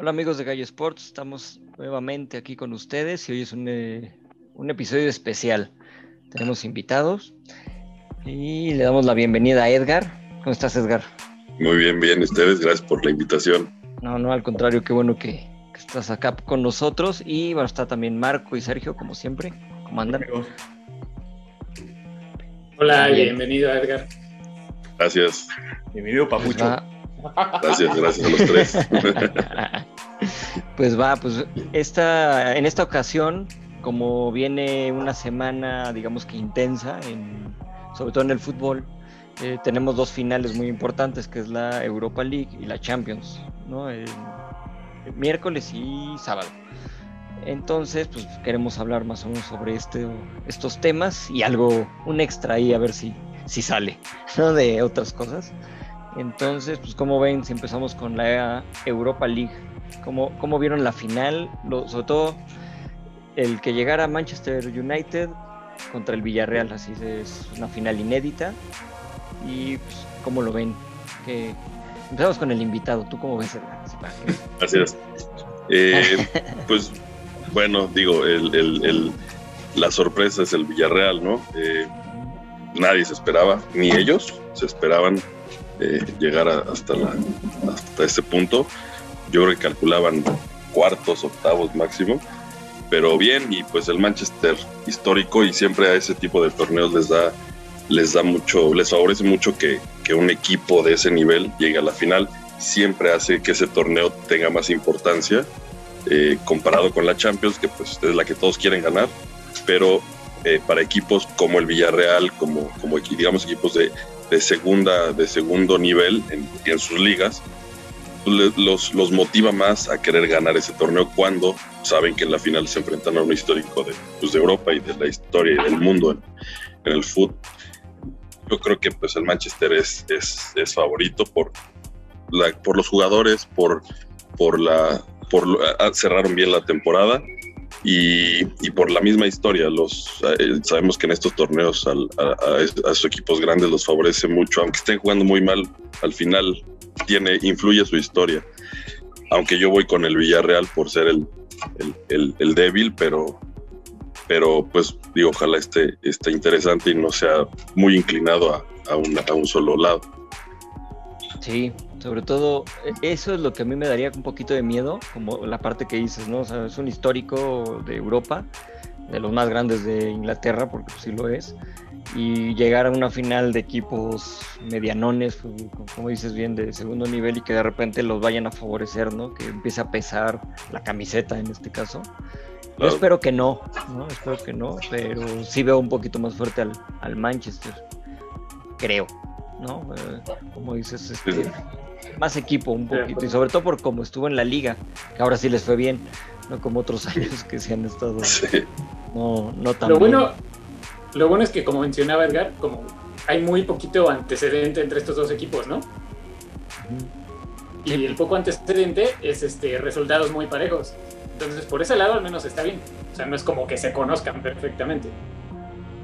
Hola amigos de Gallo Sports, estamos nuevamente aquí con ustedes y hoy es un, eh, un, episodio especial. Tenemos invitados y le damos la bienvenida a Edgar. ¿Cómo estás Edgar? Muy bien, bien, ustedes, gracias por la invitación. No, no, al contrario, qué bueno que, que estás acá con nosotros y bueno, está también Marco y Sergio, como siempre. ¿Cómo andan? Hola, bienvenido Edgar. Gracias. Bienvenido, Papucho. Pues gracias, gracias a los tres. pues va, pues esta, en esta ocasión, como viene una semana, digamos que intensa, en, sobre todo en el fútbol, eh, tenemos dos finales muy importantes, que es la Europa League y la Champions, ¿no? El miércoles y sábado. Entonces, pues queremos hablar más o menos sobre este, estos temas y algo, un extra ahí, a ver si, si sale. De otras cosas. Entonces, pues como ven, si empezamos con la Europa League, ¿cómo, cómo vieron la final? Lo, sobre todo el que llegara a Manchester United contra el Villarreal, así es una final inédita. Y pues, ¿cómo lo ven? Que... Empezamos con el invitado, ¿tú cómo ves Gracias. Eh, pues bueno, digo, el, el, el, la sorpresa es el Villarreal, ¿no? Eh, nadie se esperaba, ni ellos se esperaban eh, llegar hasta, la, ese punto. Yo creo cuartos, octavos máximo, pero bien, y pues el Manchester histórico y siempre a ese tipo de torneos les da, les da mucho, les favorece mucho que, que un equipo de ese nivel llegue a la final, siempre hace que ese torneo tenga más importancia eh, comparado con la Champions, que pues es la que todos quieren ganar, pero eh, para equipos como el Villarreal, como, como digamos equipos de, de segunda, de segundo nivel en, en sus ligas, pues, los, los motiva más a querer ganar ese torneo cuando saben que en la final se enfrentan a un histórico de, pues, de Europa y de la historia y del mundo en, en el fútbol. Yo creo que pues el Manchester es, es, es favorito por, la, por los jugadores, por, por la, por, cerraron bien la temporada y, por la misma historia. Los, eh, sabemos que en estos torneos al, a, sus equipos grandes los favorece mucho, aunque estén jugando muy mal, al final tiene, influye su historia. Aunque yo voy con el Villarreal por ser el, el débil, pero, pero pues digo, ojalá esté, esté interesante y no sea muy inclinado a, a, una, a un solo lado. Sí, sobre todo eso es lo que a mí me daría un poquito de miedo, como la parte que dices, ¿no? O sea, es un histórico de Europa, de los más grandes de Inglaterra, porque sí lo es, y llegar a una final de equipos medianones, como dices bien, de segundo nivel y que de repente los vayan a favorecer, ¿no? Que empiece a pesar la camiseta en este caso. Yo claro. espero que no, ¿no? Espero que no, pero sí veo un poquito más fuerte al, al Manchester, creo. ¿no? Eh, como dices, este, más equipo un poquito, y sobre todo por cómo estuvo en la liga, que ahora sí les fue bien, no como otros años que se han estado sí. no, no tan lo bueno. Lo bueno es que, como mencionaba Edgar, como hay muy poquito antecedente entre estos dos equipos, ¿no? Y el poco antecedente es este, resultados muy parejos. Entonces, por ese lado al menos está bien. O sea, no es como que se conozcan perfectamente.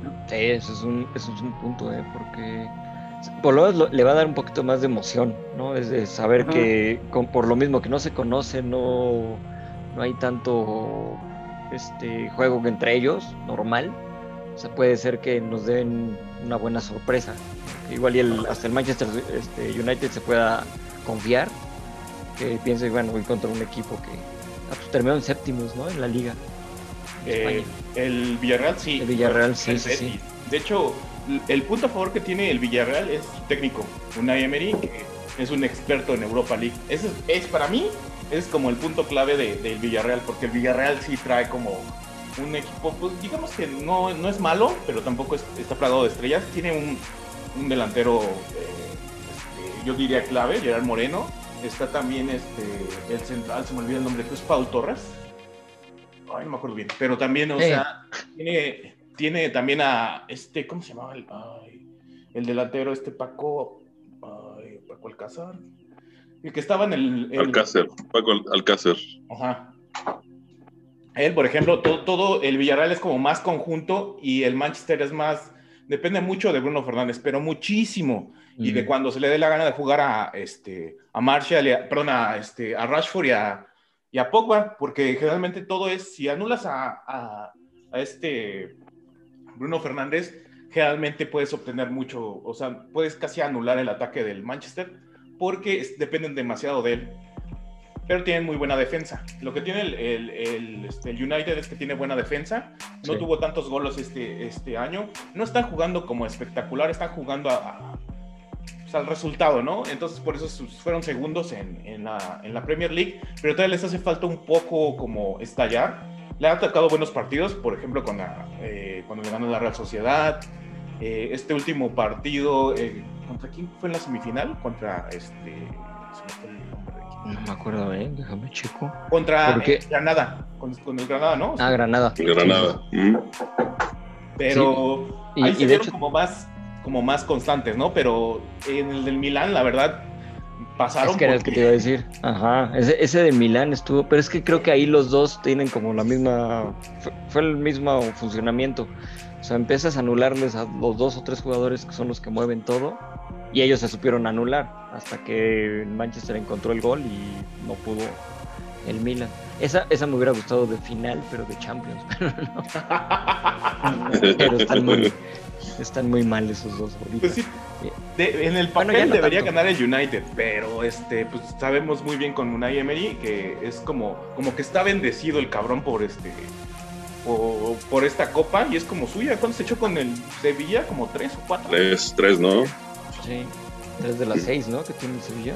¿no? Sí, eso es un, eso es un punto, ¿eh? Porque por lo menos le va a dar un poquito más de emoción, ¿no? Es de saber que con, por lo mismo que no se conoce, no, no hay tanto este juego entre ellos, normal. O sea, puede ser que nos den una buena sorpresa. Igual y el, hasta el Manchester este, United se pueda confiar, que piense, bueno, voy contra un equipo que ah, pues, terminó en séptimos, ¿no? En la liga. Eh, el Villarreal sí. El Villarreal sí, sí, sí. De hecho, el punto a favor que tiene el Villarreal es su técnico, Unai Emery, que es un experto en Europa League. Ese es, es para mí, es como el punto clave del de, de Villarreal, porque el Villarreal sí trae como un equipo, pues digamos que no, no es malo, pero tampoco es, está plagado de estrellas. Tiene un, un delantero, eh, este, yo diría clave, Gerard Moreno. Está también este, el central, se me olvida el nombre, que es Paul Torres. Ay, no me acuerdo bien, pero también, o sea, tiene tiene también a este, ¿cómo se llamaba? El, ay, el delantero, este Paco, ay, Paco Alcázar. El que estaba en el. el... Alcácer, Paco Alcácer. Ajá. Él, por ejemplo, todo, todo, el Villarreal es como más conjunto y el Manchester es más. Depende mucho de Bruno Fernández, pero muchísimo. Mm. Y de cuando se le dé la gana de jugar a, este, a Marshall, a, perdón, a, este, a Rashford y a, y a Pogba, porque generalmente todo es, si anulas a, a, a este Bruno Fernández, generalmente puedes obtener mucho, o sea, puedes casi anular el ataque del Manchester porque dependen demasiado de él. Pero tienen muy buena defensa. Lo que tiene el, el- el, este, el United es que tiene buena defensa. No Sí. tuvo tantos goles este, este año. No están jugando como espectacular, están jugando a, a- pues, al resultado, ¿no? Entonces por eso fueron segundos en, en la, en la Premier League. Pero todavía les hace falta un poco como estallar. Le han atacado buenos partidos, por ejemplo, con la, eh, cuando le ganó la Real Sociedad. Eh, este último partido, eh, ¿contra quién fue en la semifinal? Contra este. No me acuerdo, ¿eh? Déjame checo. Contra eh, Granada, con, con el Granada, ¿no? Ah, Granada. Granada. Mm. Pero Y- ahí y se de hecho- como más, como más constantes, ¿no? Pero en el del Milán, la verdad, pasaron. Es que era el que te iba a decir. Ajá. Ese, ese de Milán estuvo. Pero es que creo que ahí los dos tienen como la misma. Fue, fue el mismo funcionamiento. O sea, empiezas a anularles a los dos o tres jugadores que son los que mueven todo. Y ellos se supieron anular. Hasta que Manchester encontró el gol y no pudo el Milan. Esa, esa me hubiera gustado de final, pero de Champions. Pero están muy, están muy mal esos dos ahorita. Pues sí, de- en el papel no debería tanto. ganar el United, pero este, pues sabemos muy bien con Unai Emery que es como, como que está bendecido el cabrón por este, por, por esta copa y es como suya. ¿Cuánto se echó con el Sevilla? Como tres o cuatro. Tres, tres, ¿no? Sí. Tres de las seis, ¿no? Que tiene el Sevilla.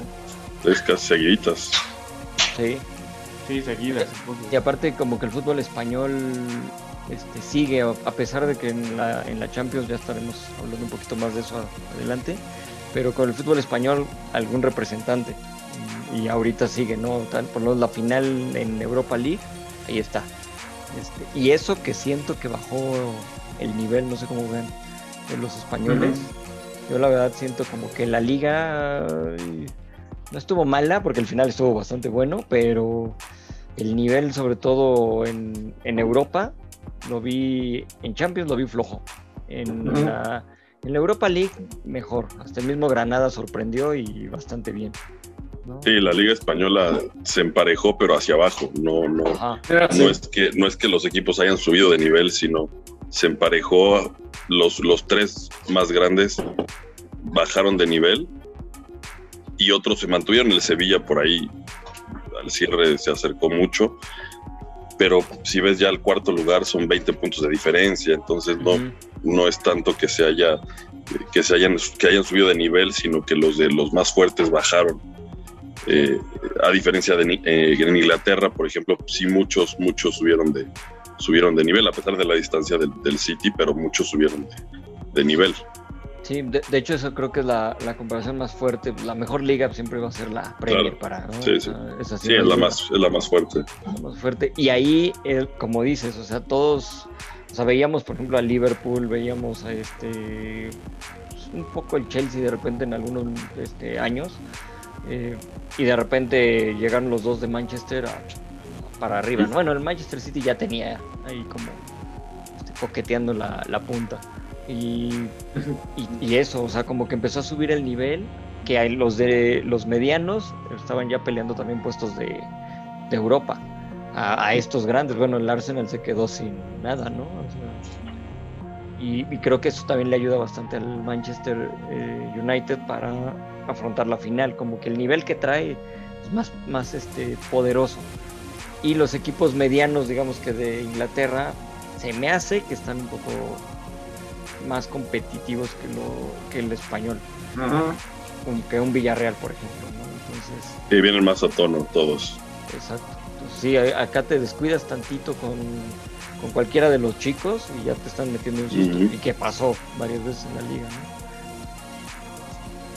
Tres casi seguiditas. Sí. Sí, seguidas. Y aparte como que el fútbol español este, sigue, a pesar de que en la, en la Champions ya estaremos hablando un poquito más de eso adelante, pero con el fútbol español algún representante. Y, ahorita sigue, ¿no? Tal, por lo menos la final en Europa League, ahí está. Este, y eso que siento que bajó el nivel, no sé cómo ven, de los españoles. Yo la verdad siento como que la liga ay, no estuvo mala, porque el final estuvo bastante bueno, pero el nivel, sobre todo en, en Europa, lo vi en Champions, lo vi flojo. En, la, en la Europa League, mejor. Hasta el mismo Granada sorprendió y bastante bien. ¿no? Sí, la Liga Española se emparejó, pero hacia abajo. No, no, no es que, no es que los equipos hayan subido de nivel, sino se emparejó. Los, los tres más grandes bajaron de nivel y otros se mantuvieron. El Sevilla por ahí al cierre se acercó mucho, pero si ves ya el cuarto lugar son 20 puntos de diferencia, entonces no, Ujú. no es tanto que se haya que se hayan que hayan subido de nivel, sino que los de los más fuertes bajaron. Eh, a diferencia de eh, en Inglaterra, por ejemplo, sí muchos muchos subieron de subieron de nivel a pesar de la distancia del, del City, pero muchos subieron de, de nivel. Sí, de, de hecho eso creo que es la, la comparación más fuerte. La mejor liga siempre va a ser la Premier Claro. para, ¿no? Sí, sí. es así, Sí, es la más es la más fuerte. la más fuerte. Y ahí, como dices, o sea, todos, o sea, veíamos, por ejemplo, a Liverpool, veíamos a este, pues, un poco el Chelsea de repente en algunos este, años, eh, y de repente llegaron los dos de Manchester a- para arriba. ¿no? Bueno, el Manchester City ya tenía ahí como este, coqueteando la, la punta. Y, eso, o sea, como que empezó a subir el nivel, que los de los medianos estaban ya peleando también puestos de, Europa a, estos grandes. Bueno, el Arsenal se quedó sin nada, ¿no? O y creo que eso también le ayuda bastante al Manchester eh, United para afrontar la final, como que el nivel que trae es más, más este, poderoso. Y los equipos medianos, digamos que de Inglaterra, se me hace que están un poco más competitivos que, lo, que el español, un- que un Villarreal, por ejemplo. ¿no? Entonces, Y vienen más a tono todos. Exacto. Entonces, sí, acá te descuidas tantito con, con cualquiera de los chicos y ya te están metiendo un susto. Y que pasó varias veces en la liga, ¿no?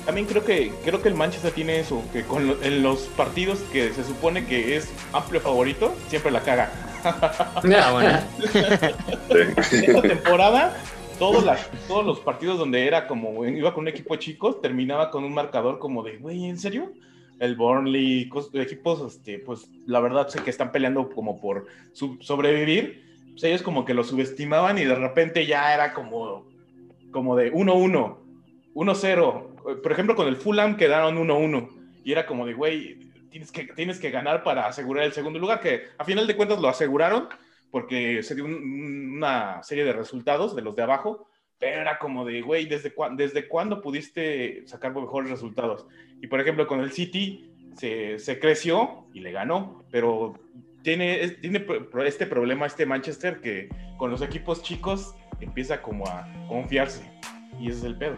También creo que creo que el Manchester tiene eso, que con lo- en los partidos que se supone que es amplio favorito, siempre la caga. Ah, bueno. Sí. Esta temporada, todos, las- todos los partidos donde era como iba con un equipo de chicos, terminaba con un marcador como de, güey, ¿en serio? El Burnley, equipos, este, pues la verdad sé que están peleando como por sobrevivir. Pues ellos como que lo subestimaban y de repente ya era como, como de 1-1, 1-0. Por ejemplo, con el Fulham quedaron 1-1 y era como de, güey, tienes que, tienes que ganar para asegurar el segundo lugar, que a final de cuentas lo aseguraron porque se dio una serie de resultados de los de abajo, pero era como de, güey, ¿desde, ¿desde cuándo pudiste sacar mejores resultados? Y por ejemplo, con el City se, se creció y le ganó, pero tiene, tiene este problema este Manchester que con los equipos chicos empieza como a confiarse y ese es el pedo.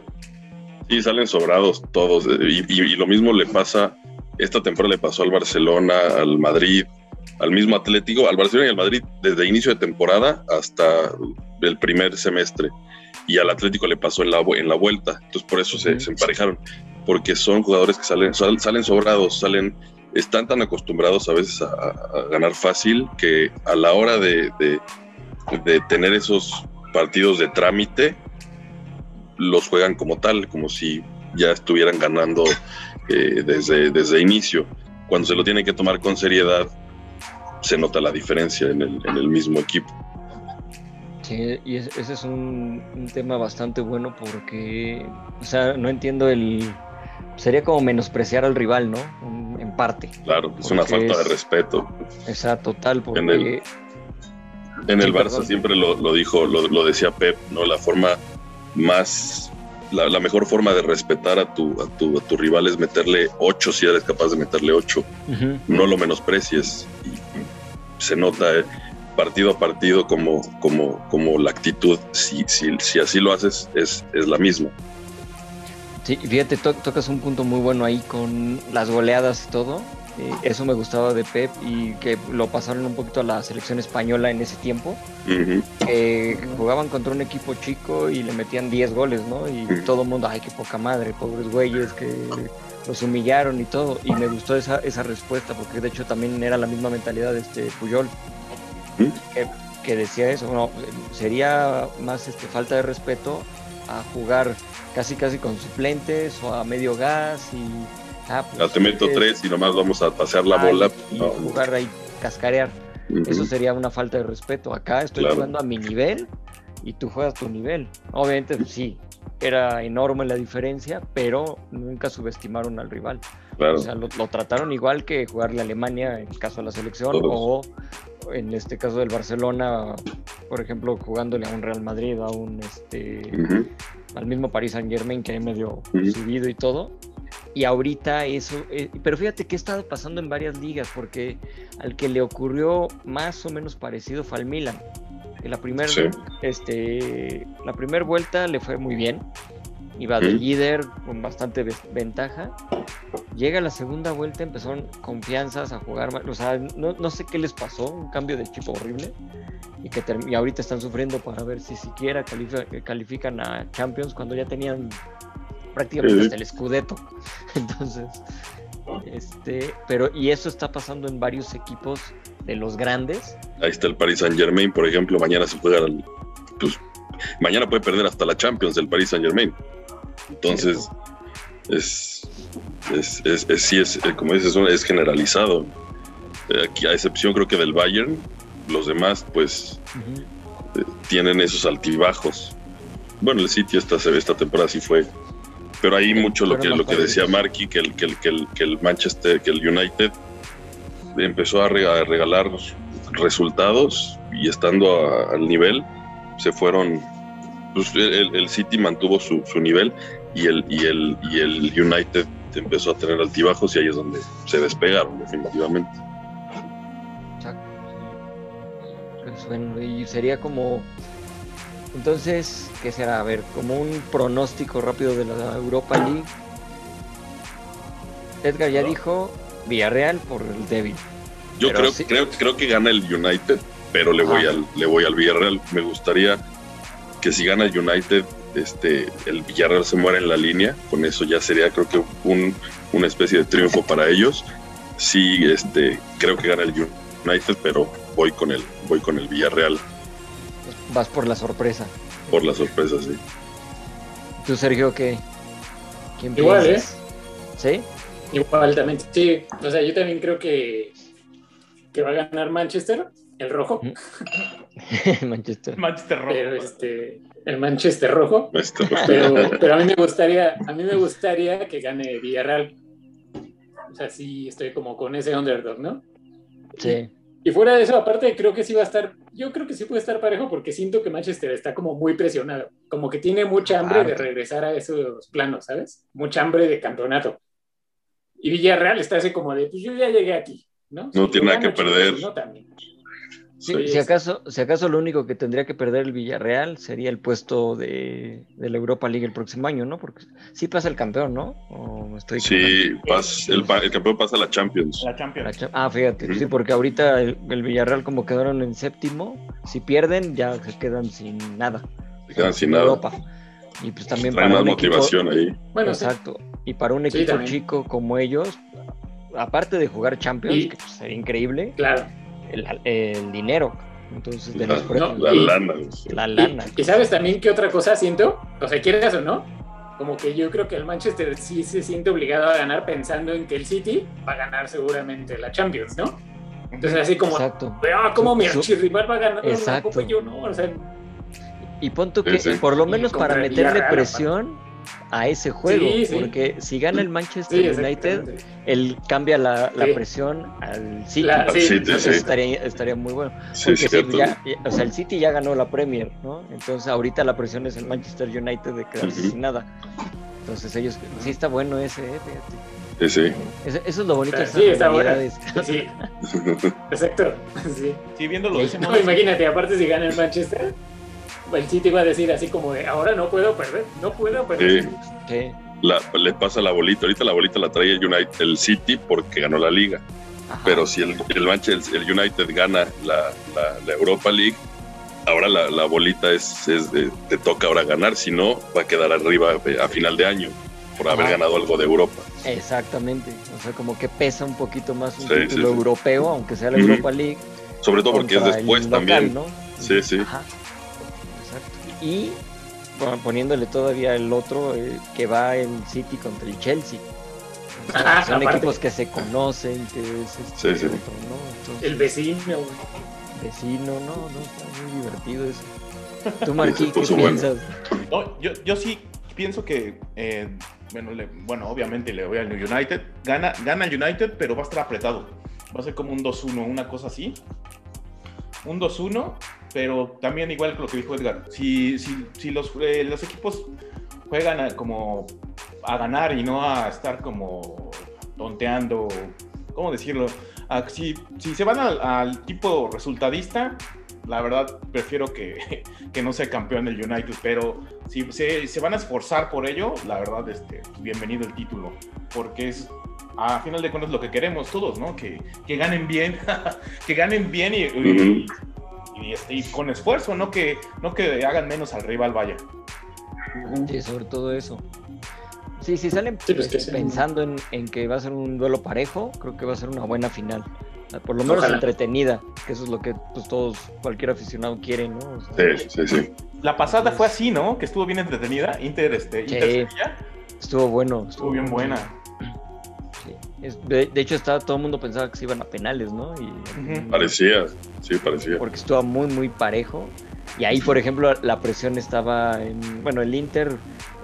Sí, salen sobrados todos y, y, lo mismo le pasa, esta temporada le pasó al Barcelona, al Madrid, al mismo Atlético, al Barcelona y al Madrid desde inicio de temporada hasta el primer semestre. Y al Atlético le pasó en la, en la vuelta, entonces por eso se, se emparejaron, porque son jugadores que salen, salen sobrados, salen están tan acostumbrados a veces a, ganar fácil que a la hora de, tener esos partidos de trámite, los juegan como tal, como si ya estuvieran ganando eh, desde, desde inicio. Cuando se lo tienen que tomar con seriedad, se nota la diferencia en el, en el mismo equipo. Sí, y ese es un, un, tema bastante bueno porque, o sea, no entiendo el... Sería como menospreciar al rival, ¿no? en parte. Claro, es una falta de respeto. Exacto, total, porque... En el, en el Barça siempre lo, lo dijo, lo, lo, decía Pep, ¿no? La forma más... La, la, mejor forma de respetar a tu, a tu, a tu rival es meterle ocho si eres capaz de meterle ocho. Uh -huh. No lo menosprecies. Y se nota eh, partido a partido como, como, como la actitud, si, si, si así lo haces, es, es la misma. Sí, fíjate, to tocas un punto muy bueno ahí con las goleadas y todo. Eh, eso me gustaba de Pep y que lo pasaron un poquito a la selección española en ese tiempo. Uh -huh. eh, jugaban contra un equipo chico y le metían 10 goles, ¿no? Y uh -huh. todo el mundo, ay, qué poca madre, pobres güeyes que los humillaron y todo. Y me gustó esa, esa respuesta porque de hecho también era la misma mentalidad de este Puyol. -huh. que, que, decía eso, no, sería más este, falta de respeto a jugar casi casi con suplentes o a medio gas y ah, pues, te meto es, tres y nomás vamos a pasear la bola y no, jugar ahí cascarear uh -huh. eso sería una falta de respeto acá estoy claro. jugando a mi nivel y tú juegas tu nivel obviamente pues, sí era enorme la diferencia pero nunca subestimaron al rival claro. o sea lo, lo, trataron igual que jugarle a Alemania en el caso de la selección Todos. o en este caso del Barcelona, por ejemplo, jugándole a un Real Madrid, a un este, uh -huh. al mismo Paris Saint Germain que hay medio uh -huh. subido y todo. Y ahorita eso, eh, pero fíjate que ha estado pasando en varias ligas, porque al que le ocurrió más o menos parecido fue al Milan. En la primera sí. este, la primera vuelta le fue muy bien, iba de líder con bastante ventaja. Llega la segunda vuelta, empezaron confianzas a jugar, o sea, no, no sé qué les pasó, un cambio de equipo horrible y que y ahorita están sufriendo para ver si siquiera califican, califican a Champions cuando ya tenían prácticamente hasta el Scudetto. Entonces, este, pero y eso está pasando en varios equipos de los grandes. Ahí está el Paris Saint Germain, por ejemplo, mañana se juega, pues, mañana puede perder hasta la Champions del Paris Saint Germain. Entonces, es, es, es, es, sí, es, eh, como dices, es generalizado. Eh, aquí, a excepción creo que del Bayern, los demás, pues, uh -huh. eh, tienen esos altibajos. Bueno, el City esta, esta temporada sí fue. Pero hay mucho lo que, lo que decía Marky, que el, que, el, que, el, que el Manchester, que el United empezó a regalar resultados y estando a, al nivel, se fueron pues el, el, City mantuvo su, su, nivel y el, y, el, y el United empezó a tener altibajos y ahí es donde se despegaron definitivamente. Bueno, y sería como entonces, ¿qué será? A ver, como un pronóstico rápido de la Europa League. Edgar ya dijo Villarreal por el débil. Yo creo, sí. creo, creo que gana el United, pero le voy, al, le voy al Villarreal. Me gustaría que si gana el United, este, el Villarreal se muera en la línea, con eso ya sería creo que un, una especie de triunfo para ellos. Sí, este, creo que gana el United, pero voy con el, voy con el Villarreal. Vas por la sorpresa. Por la sorpresa, sí. ¿Tú, Sergio, qué? ¿Quién Igual, piensas? ¿eh? ¿Sí? Igual, también. Sí, o sea, yo también creo que, que va a ganar Manchester, el rojo. Manchester. Manchester rojo. Pero este, el Manchester rojo. Pero, pero, a mí me gustaría, a mí me gustaría que gane Villarreal. O sea, sí estoy como con ese underdog, ¿no? Sí. Y fuera de eso, aparte, creo que sí va a estar, yo creo que sí puede estar parejo porque siento que Manchester está como muy presionado, como que tiene mucha hambre de Aparte. regresar a esos planos, ¿sabes? Mucha hambre de campeonato. Y Villarreal está así como de, pues yo ya llegué aquí, ¿no? No Si tiene nada que chicos, perder. si no, también. Sí, Sí, si, acaso, si acaso lo único que tendría que perder el Villarreal sería el puesto de, de la Europa League el próximo año, ¿no? Porque sí pasa el campeón, ¿no? ¿O estoy Sí, pas- el, el campeón pasa a la Champions. La La Champions. cha- Ah, fíjate, sí, porque ahorita el, el Villarreal como quedaron en séptimo, si pierden ya se quedan sin nada. Se quedan sin en nada. Y pues también para más un equipo, motivación ahí. Bueno, sí. exacto. Y para un equipo chico como ellos, aparte de jugar Champions, Y- que pues, sería increíble, Claro. el, el dinero. Entonces, de La, los No, la y- lana. la lana. Y, sabes también qué otra cosa siento, o sea, quieres o no, como que yo creo que el Manchester sí se siente obligado a ganar pensando en que el City va a ganar seguramente la Champions, ¿no? Entonces así como, Exacto. ah, como mi archirrival va a ganar la Exacto. Copa y yo no, o sea, Y pon tú Sí, que sí. por lo menos para meterle presión a ese juego, Sí, sí. porque si gana el Manchester sí, United, él cambia la, la Sí. presión al City. La- sí, sí. estaría, estaría muy bueno. Sí, Porque sí, ya- o sea, el City ya ganó la Premier, ¿no? Entonces ahorita la presión es el Manchester United de quedarse Ujú. sin nada. Entonces ellos, sí está bueno ese, eh, fíjate. Sí, sí. Eso, eso es lo bonito de Sí, está bueno. rivalidades. Sí, exacto, sí. Sí, viéndolo No, imagínate, aparte si gana el Manchester, el City va a decir así como de, ahora no puedo perder, no puedo perder. Sí. Sí. La- le pasa la bolita. Ahorita la bolita la trae el, United, el City porque ganó la liga. Ajá. Pero si el, el, Manchester- el United gana la, la- la Europa League, ahora la, la bolita es, es de- te toca ahora ganar. Si no, va a quedar arriba eh, a final de año por haber Ajá. ganado algo de Europa. Exactamente. O sea, como que pesa un poquito más un Sí, sí, título sí. europeo, aunque sea la. Europa League. Sobre todo porque es después local, también. ¿no? Sí, sí. Ajá. Y bueno, poniéndole todavía el otro, eh, que va el City contra el Chelsea. O sea, Ajá, son aparte. equipos que se conocen, que es este, Sí, sí. otro, ¿no? Entonces, El vecino, vecino, no, no, está muy divertido eso. Tú, Marquí, ¿qué bueno. piensas? No, yo, yo sí pienso que, eh, bueno, le- bueno, obviamente le voy al United. Gana, gana el United, pero va a estar apretado. Va a ser como un 2-1, una cosa así. Un 2-1, pero también igual que lo que dijo Edgar. Si, si, si los, eh, los equipos juegan a- como a ganar y no a estar como tonteando, ¿cómo decirlo? Ah, si, si se van al, al tipo resultadista, la verdad prefiero que, que no sea campeón el United, pero si se, se van a esforzar por ello, la verdad, este, bienvenido el título, porque es a final de cuentas lo que queremos todos, ¿no? Que, que ganen bien, que ganen bien y, y- y, este, y con esfuerzo, no que, no que hagan menos al rival, vaya. Sí, sobre todo eso. Sí, si salen Sí, pues sí. pensando en, en que va a ser un duelo parejo, creo que va a ser una buena final. Ah, Por lo menos Ojalá. entretenida, que eso es lo que pues, todos, cualquier aficionado quiere, ¿no? O sea, Sí, sí, sí. La pasada fue así, ¿no? Que estuvo bien entretenida, Inter, este, Sí. Inter Sevilla, Estuvo bueno. estuvo bien buena. De, de hecho, estaba, todo el mundo pensaba que se iban a penales, ¿no? Y. Parecía, sí, parecía. Porque estuvo muy, muy parejo. Y ahí, por ejemplo, la presión estaba en. Bueno, el Inter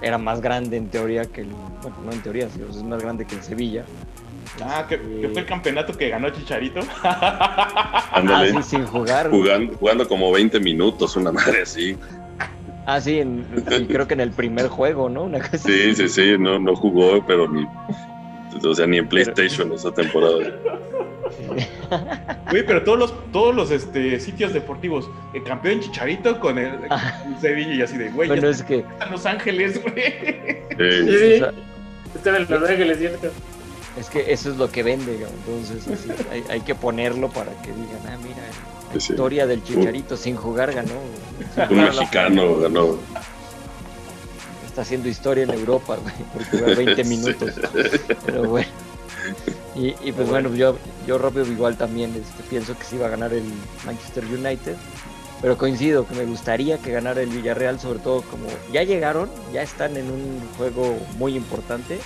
era más grande en teoría que el. Bueno, no en teoría, sino es más grande que el Sevilla. Ah, que, que fue el campeonato que ganó Chicharito. Ah, sí, sin jugar. Jugando, jugando como 20 minutos, una madre así. Ah, sí, en- creo que en el primer juego, ¿no? Una cosa Sí, sí, sí, no, no jugó, pero ni, o sea, ni en PlayStation esa temporada. Güey, pero todos los, todos los este, sitios deportivos, el campeón Chicharito con el, con el Sevilla y así de, güey, Bueno, es que. en Los Ángeles, güey. Sí, Sí, Estaba en Los Ángeles, ¿cierto? Es que eso es lo que vende, güey. entonces así, hay, hay que ponerlo para que digan, ah, mira, la Sí, sí. historia del Chicharito sin jugar ganó. Sin un jugar mexicano ganó. Está haciendo historia en Europa, güey, por jugar 20 minutos. Pero bueno. Y, y pues bueno, yo, yo rápido igual también este, pienso que sí va a ganar el Manchester United. Pero coincido que me gustaría que ganara el Villarreal, sobre todo como ya llegaron, ya están en un juego muy importante.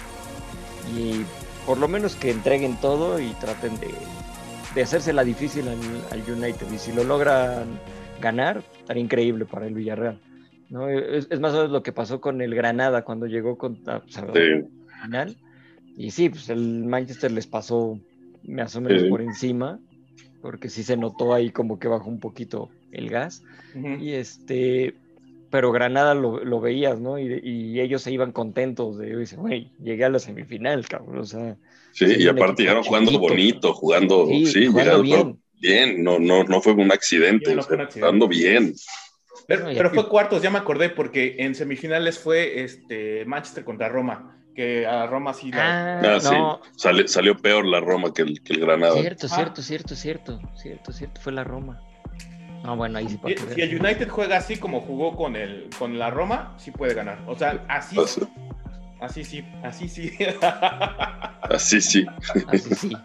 Y por lo menos que entreguen todo y traten de, de hacerse la difícil al, al United. Y si lo logran ganar, estaría increíble para el Villarreal. ¿No? Es, es más o menos lo que pasó con el Granada cuando llegó o sea, Sí, final. Y sí, pues el Manchester les pasó más o menos Sí. por encima, porque sí se notó ahí como que bajó un poquito el gas. Y este, pero Granada lo, lo veías, ¿no? Y, y ellos se iban contentos de, dice, güey, llegué a la semifinal, cabrón. O sea, Sí, y aparte llegaron jugando chiquito. bonito, jugando, Sí, sí, jugando llegaron bien. bien, no, no, no fue un accidente, Sí, no o fue sea, un accidente. jugando bien. Pero, fue cuartos, ya me acordé, porque en semifinales fue este Manchester contra Roma, que a Roma sí la... ah, Ah, sí. no, Sale- salió peor la Roma que el, que el Granada. cierto, Ah. cierto, cierto, cierto, cierto, cierto, fue la Roma. No, bueno, ahí sí para Si, el United juega así como jugó con el con la Roma, sí puede ganar. O sea, así, Así, así sí, así sí. así sí. Así sí,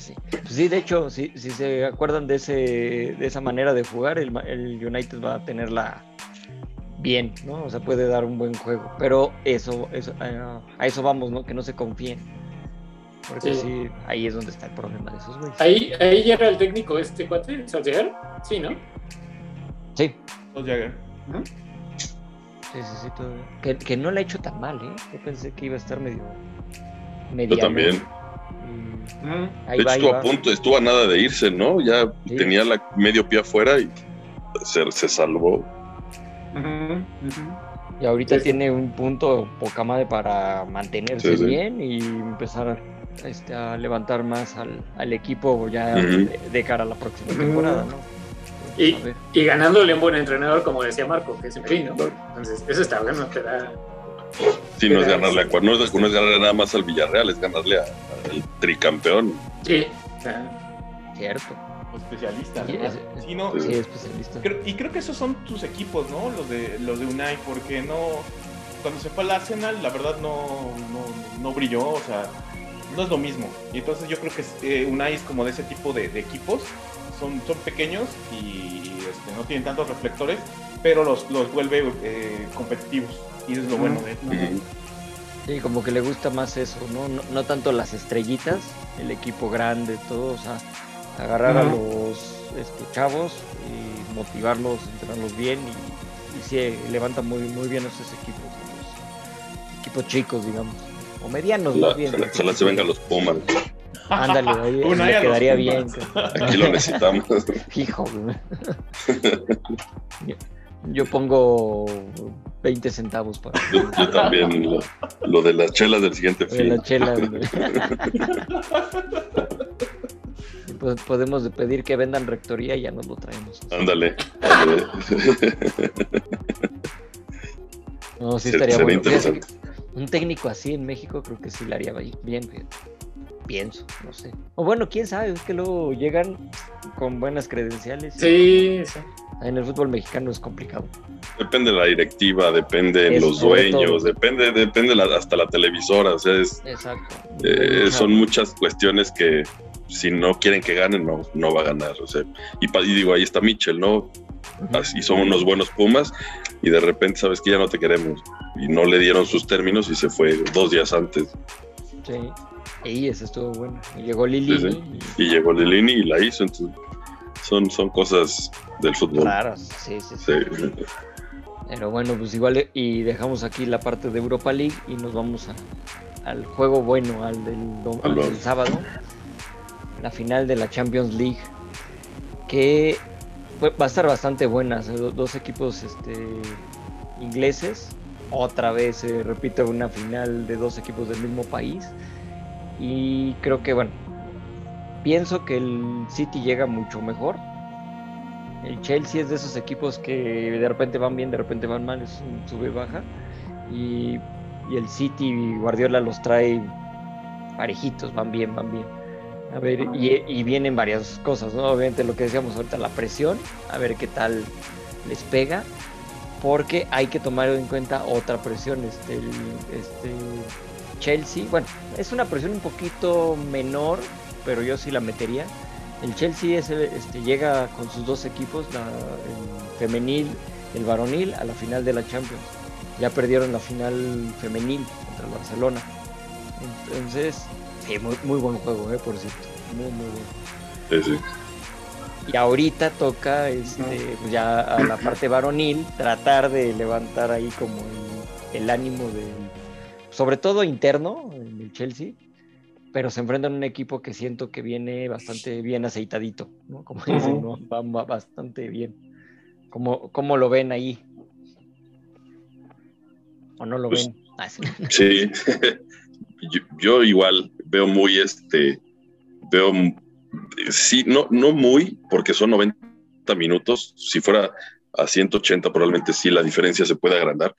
sí, sí. Pues sí, de hecho, si, si se acuerdan de ese de esa manera de jugar, el, Ma- el United va a tenerla bien, ¿no? O sea, puede dar un buen juego. Pero eso, eso a, a eso vamos, ¿no? Que no se confíen. Porque Sí. sí. ahí es donde está el problema de esos güeyes. Ahí, ahí ya era el técnico este cuate, Solskjaer. Sí, ¿no? Sí, Los Jagger. sí, sí, sí. todavía. Que, que no le ha hecho tan mal, ¿eh? Yo pensé que iba a estar medio. Yo mediano. también. Ahí De hecho, va, ahí estuvo va. a punto, estuvo a nada de irse, ¿no? Ya Sí. tenía la medio pie afuera y se, se salvó. Y ahorita Sí. tiene un punto poca madre para mantenerse Sí, sí. bien y empezar este, a levantar más al, al equipo ya de, de cara a la próxima temporada, ¿no? Y- ganándole un buen entrenador, como decía Marco, que es Merino. Entonces, eso está bueno, te da. Sí, no es ganarle a no es, no es ganarle nada más al Villarreal, es ganarle a- al tricampeón. Sí. o sea, Cierto. Especialista. Sí, ¿no? es- Sí, no, Sí, especialista. creo- y creo que esos son tus equipos, ¿no? Los de los de Unai, porque no cuando se fue al Arsenal, la verdad no, no, no brilló, o sea, no es lo mismo. Y entonces yo creo que eh, Unai es como de ese tipo de, de equipos, son, son pequeños y este, no tienen tantos reflectores, pero los, los vuelve eh, competitivos. Y eso es lo bueno de él. Sí, como que le gusta más eso, ¿no? No, no tanto las estrellitas, el equipo grande, todo, o sea, agarrar a los este, chavos y motivarlos, entrenarlos bien y, y sí, levanta muy, muy bien esos equipos, los equipos chicos, digamos, o medianos La- más bien. se la- se la se vengan los Pumas. Ándale, ahí, ahí Unai le quedaría bien. Aquí lo necesitamos. Hijo, yo pongo 20 centavos para Yo, yo también, lo, lo de las chelas del siguiente de fin. la chela. güey. Y pues podemos pedir que vendan rectoría y ya nos lo traemos. Ándale. No, sí Se- estaría bueno. Un técnico así en México creo que sí le haría bien, fíjate. Pienso, no sé. O bueno, quién sabe, es que luego llegan con buenas credenciales. Sí, sí. En el fútbol mexicano es complicado. Depende de la directiva, depende de Es los dueños, depende, depende la- hasta la televisora. O sea, es- Exacto. eh, son muchas cuestiones que si no quieren que ganen, no, no va a ganar. O sea, y, digo, ahí está Mitchell, ¿no? Así son unos buenos Pumas y de repente sabes que ya no te queremos. Y no le dieron sus términos y se fue dos días antes. Sí. Y ese estuvo bueno. Y llegó Lilini Sí, Y llegó Lilini y la hizo. Entonces, son, son cosas del fútbol. raras. Sí, sí. Pero bueno, pues igual eh, y dejamos aquí la parte de Europa League y nos vamos a- al juego bueno, al del, dom- Al del sábado, la final de la Champions League, que va a estar bastante buena, dos equipos este, ingleses, otra vez se repite una final de dos equipos del mismo país y creo que bueno, pienso que el City llega mucho mejor. El Chelsea es de esos equipos que de repente van bien, de repente van mal, es un sube y baja. Y, y el City Guardiola los trae parejitos, van bien, van bien. A ver, y, y vienen varias cosas, ¿no? Obviamente lo que decíamos ahorita, la presión, a ver qué tal les pega, porque hay que tomar en cuenta otra presión, este, este Chelsea, bueno, es una presión un poquito menor, pero yo sí la metería. El Chelsea es el- este, llega con sus dos equipos, la, el femenil, el varonil, a la final de la Champions. Ya perdieron la final femenil contra el Barcelona. Entonces, sí, muy, muy buen juego, eh, por cierto. Muy, muy bueno. Sí, sí. Y ahorita toca este, pues ya a la parte varonil tratar de levantar ahí como el, el ánimo del, sobre todo interno en el Chelsea, pero se enfrentan a un equipo que siento que viene bastante bien aceitadito, ¿no? Como dicen, ¿no? va, bastante bien. ¿Cómo, ¿Cómo, lo ven ahí? ¿O no lo Pues, ven? Ah, sí. Sí, yo, yo igual veo muy este, veo, sí, no, no muy, porque son 90 minutos, si fuera a 180 probablemente sí la diferencia se puede agrandar,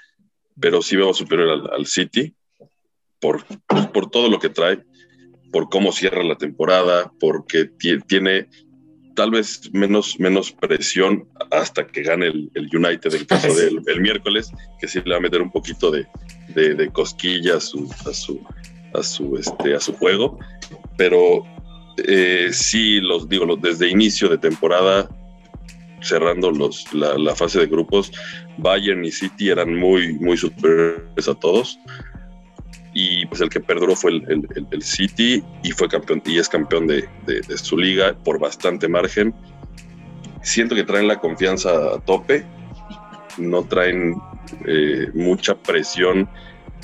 pero sí veo superior al, al City por, pues, por todo lo que trae, por cómo cierra la temporada, porque ti- tiene tal vez menos, menos presión hasta que gane el, el United en caso del el miércoles, que sí le va a meter un poquito de, de, de cosquilla a su, a su, a su, este, a su juego, pero eh, sí, los digo, los, desde inicio de temporada, cerrando los, la, la fase de grupos, Bayern y City eran muy, muy superiores a todos. Y pues el que perduró fue el, el- el- City y fue campeón y es campeón de, de- de su liga por bastante margen. Siento que traen la confianza a tope, no traen eh, mucha presión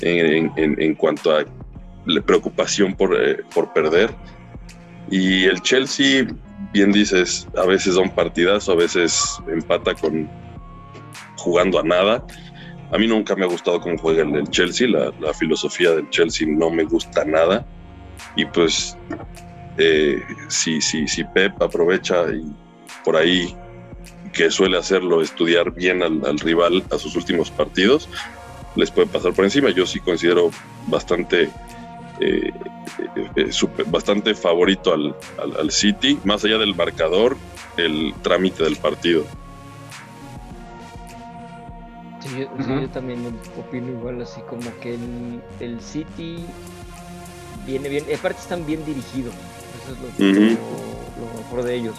en, en- en cuanto a preocupación por, eh, por perder. Y el Chelsea, bien dices, a veces da un partidazo, a veces empata con jugando a nada. A mí nunca me ha gustado cómo juega el, el Chelsea, la, filosofía del Chelsea no me gusta nada. Y pues, eh, si, si, si Pep aprovecha y por ahí, que suele hacerlo, estudiar bien al, al rival a sus últimos partidos, les puede pasar por encima. Yo sí considero bastante, eh, eh, bastante favorito al- al City, más allá del marcador, el trámite del partido. Sí, yo, sí, Ujú. yo también opino igual, así como que el, el City viene bien, aparte están bien dirigidos, eso es lo, lo- lo mejor de ellos.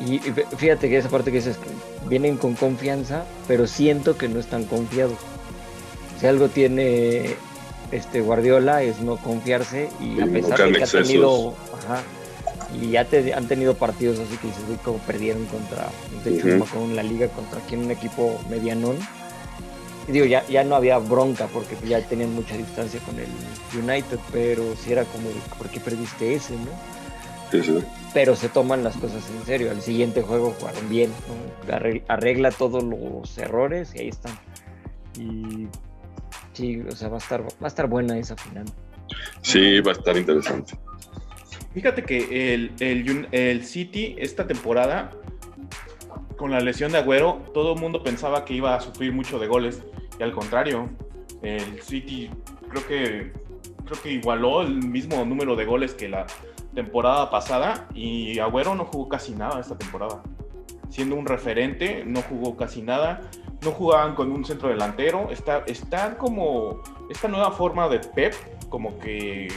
Y, y fí- fíjate que esa parte que dices que vienen con confianza, pero siento que no están confiados. Si algo tiene este Guardiola es no confiarse y a pesar de que ha tenido, ajá, y ya te- han tenido partidos así que dices, como perdieron contra, me acuerdo en la liga contra quien un equipo medianón. Digo, ya, ya no había bronca porque ya tenían mucha distancia con el United, pero sí era como, ¿por qué perdiste ese, no? Sí, sí. Pero se toman las cosas en serio. Al siguiente juego jugaron bien, ¿no? Arre- arregla todos los errores y ahí están. Y sí, o sea, va a estar, va a estar buena esa final. Sí, va a estar interesante. Fíjate que el, el, el City esta temporada, con la lesión de Agüero, todo el mundo pensaba que iba a sufrir mucho de goles. Y al contrario, el City creo que, creo que igualó el mismo número de goles que la temporada pasada. Y Agüero no jugó casi nada esta temporada. Siendo un referente, no jugó casi nada. No jugaban con un centro delantero. Está, está como esta nueva forma de Pep, como que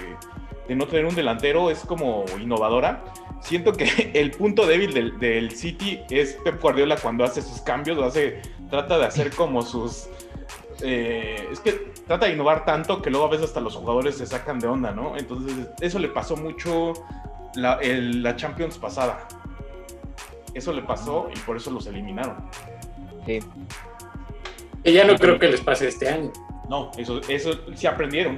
de no tener un delantero es como innovadora. Siento que el punto débil del, del City es Pep Guardiola cuando hace sus cambios, lo hace, trata de hacer como sus... eh, es que trata de innovar tanto que luego a veces hasta los jugadores se sacan de onda, ¿no? Entonces eso le pasó mucho la, el- la Champions pasada. Eso le pasó y por eso los eliminaron. Sí. Y ya no creo que les pase este año. No, eso, eso sí aprendieron.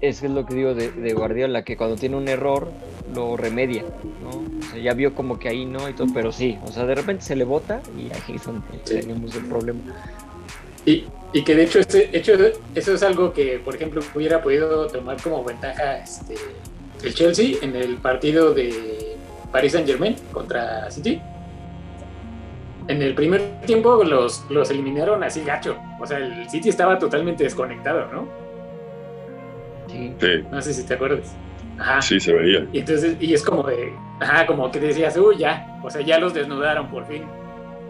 Eso es lo que digo de, de Guardiola, que cuando tiene un error lo remedia, ¿no? O sea, ya vio como que ahí no y todo, pero sí, o sea, de repente se le bota y ahí es donde Sí. tenemos el problema. Y, y que de hecho, este, hecho eso es algo que, por ejemplo, hubiera podido tomar como ventaja este, el Chelsea en el partido de Paris Saint Germain contra City. En el primer tiempo los, los eliminaron así gacho. O sea, el City estaba totalmente desconectado, ¿no? Sí. Sí, No sé si te acuerdas. Ajá. sí se veía. Y entonces, y es como de, ajá, como que decías, uy, ya, o sea, ya los desnudaron por fin.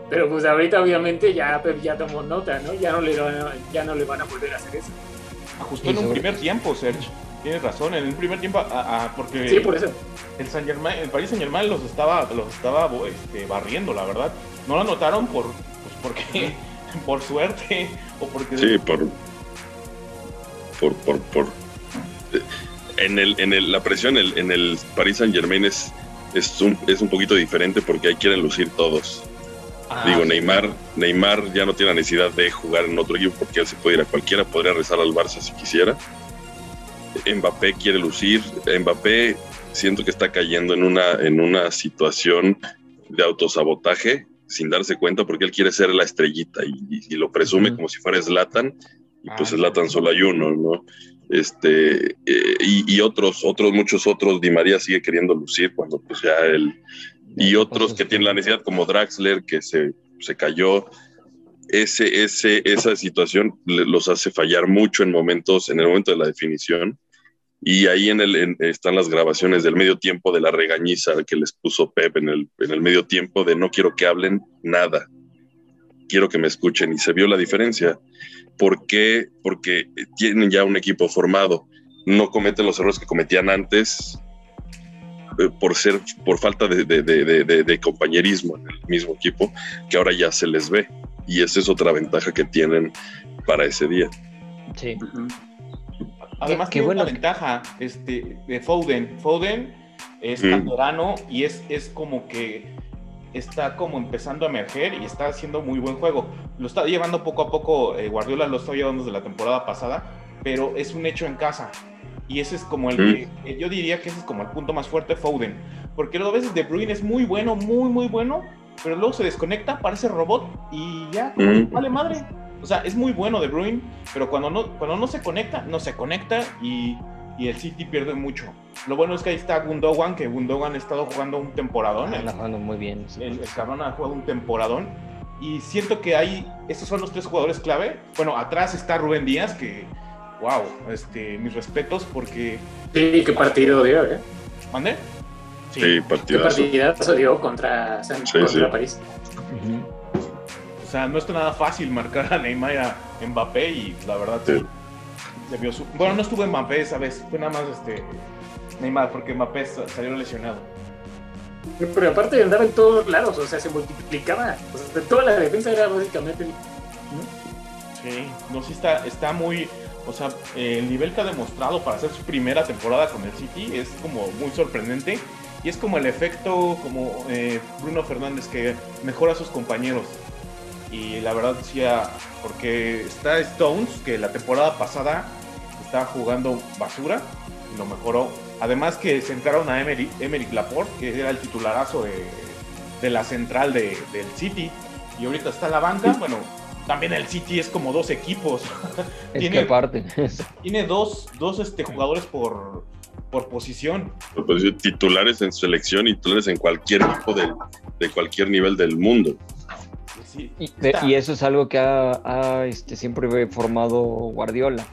Pero pues ahorita obviamente ya Pep ya tomó nota, ¿no? Ya no le van a, ya no le van a volver a hacer eso. Ajustó en un primer tiempo, Serge. Tienes razón, en un primer tiempo, a- a- porque Sí, por eso. el Saint Germain, el Paris Saint Germain los estaba, los estaba este, barriendo, la verdad. No lo notaron por, pues porque, por suerte o porque Sí, por. Por. por, por en el, en el, la presión en el, en el Paris Saint Germain es, es, un, es un poquito diferente porque ahí quieren lucir todos. Ah, Digo, Neymar, Neymar ya no tiene la necesidad de jugar en otro equipo porque él se puede ir a cualquiera, podría rezar al Barça si quisiera. Mbappé quiere lucir. Mbappé siento que está cayendo en una, en una situación de autosabotaje sin darse cuenta porque él quiere ser la estrellita y, lo presume como si fuera Slatan y pues ah. Slatan solo hay uno, ¿no? Este, eh, y, otros, otros, muchos otros, Di María sigue queriendo lucir cuando pues ya él, y otros que tienen la necesidad como Draxler que se, se cayó, ese, ese, esa situación los hace fallar mucho en momentos, en el momento de la definición y ahí en el, están las grabaciones del medio tiempo de la regañiza que les puso Pep en el, en el medio tiempo de no quiero que hablen nada, quiero que me escuchen. Y se vio la diferencia. ¿Por qué? Porque tienen ya un equipo formado, no cometen los errores que cometían antes por ser por falta de, de, de, de, compañerismo en el mismo equipo que ahora ya se les ve y esa es otra ventaja que tienen para ese día sí Además, tiene una ventaja este, de Foden. Foden es mm. y es, es como que está como empezando a emerger y está haciendo muy buen juego. Lo está llevando poco a poco, eh, Guardiola lo está llevando desde la temporada pasada, pero es un hecho en casa. Y ese es como el, mm. yo diría que ese es como el punto más fuerte de Foden. Porque luego a veces De Bruyne es muy bueno, muy, muy bueno, pero luego se desconecta, parece robot y ya, mm. vale madre. O sea, es muy bueno De Bruyne, pero cuando no, cuando no se conecta, no se conecta y, y el City pierde mucho. Lo bueno es que ahí está Gundogan, que Gundogan ha estado jugando un temporadón. Ah, está jugando muy bien. el, cabrón ha jugado un temporadón. Y siento que hay, estos son los tres jugadores clave. Bueno, atrás está Rubén Díaz, que, wow, este, mis respetos porque... Sí, qué partido dio, ¿eh? ¿Mande? Sí, partidazo. Qué partidazo dio contra, contra París. O sea, no está nada fácil marcar a Neymar y a Mbappé y la verdad se vio su... Bueno, no estuvo Mbappé esa vez, fue nada más este Neymar porque Mbappé salió lesionado. Pero aparte andaba en todos lados, o sea, se multiplicaba. O sea, toda la defensa era básicamente... Sí, no, sí está, está muy... O sea, el nivel que ha demostrado para hacer su primera temporada con el City es como muy sorprendente. Y es como el efecto como eh, Bruno Fernández que mejora a sus compañeros. Y la verdad decía, porque está Stones, que la temporada pasada estaba jugando basura y lo mejoró. Además que se entraron a Emerick, Laporte, que era el titularazo de, la central del City. Y ahorita está la banca. Bueno, también el City es como dos equipos. tiene, dos, dos este, jugadores por, por posición. titulares en selección y titulares en cualquier equipo de cualquier nivel del mundo y, eso es algo que ha, este, siempre formado Guardiola.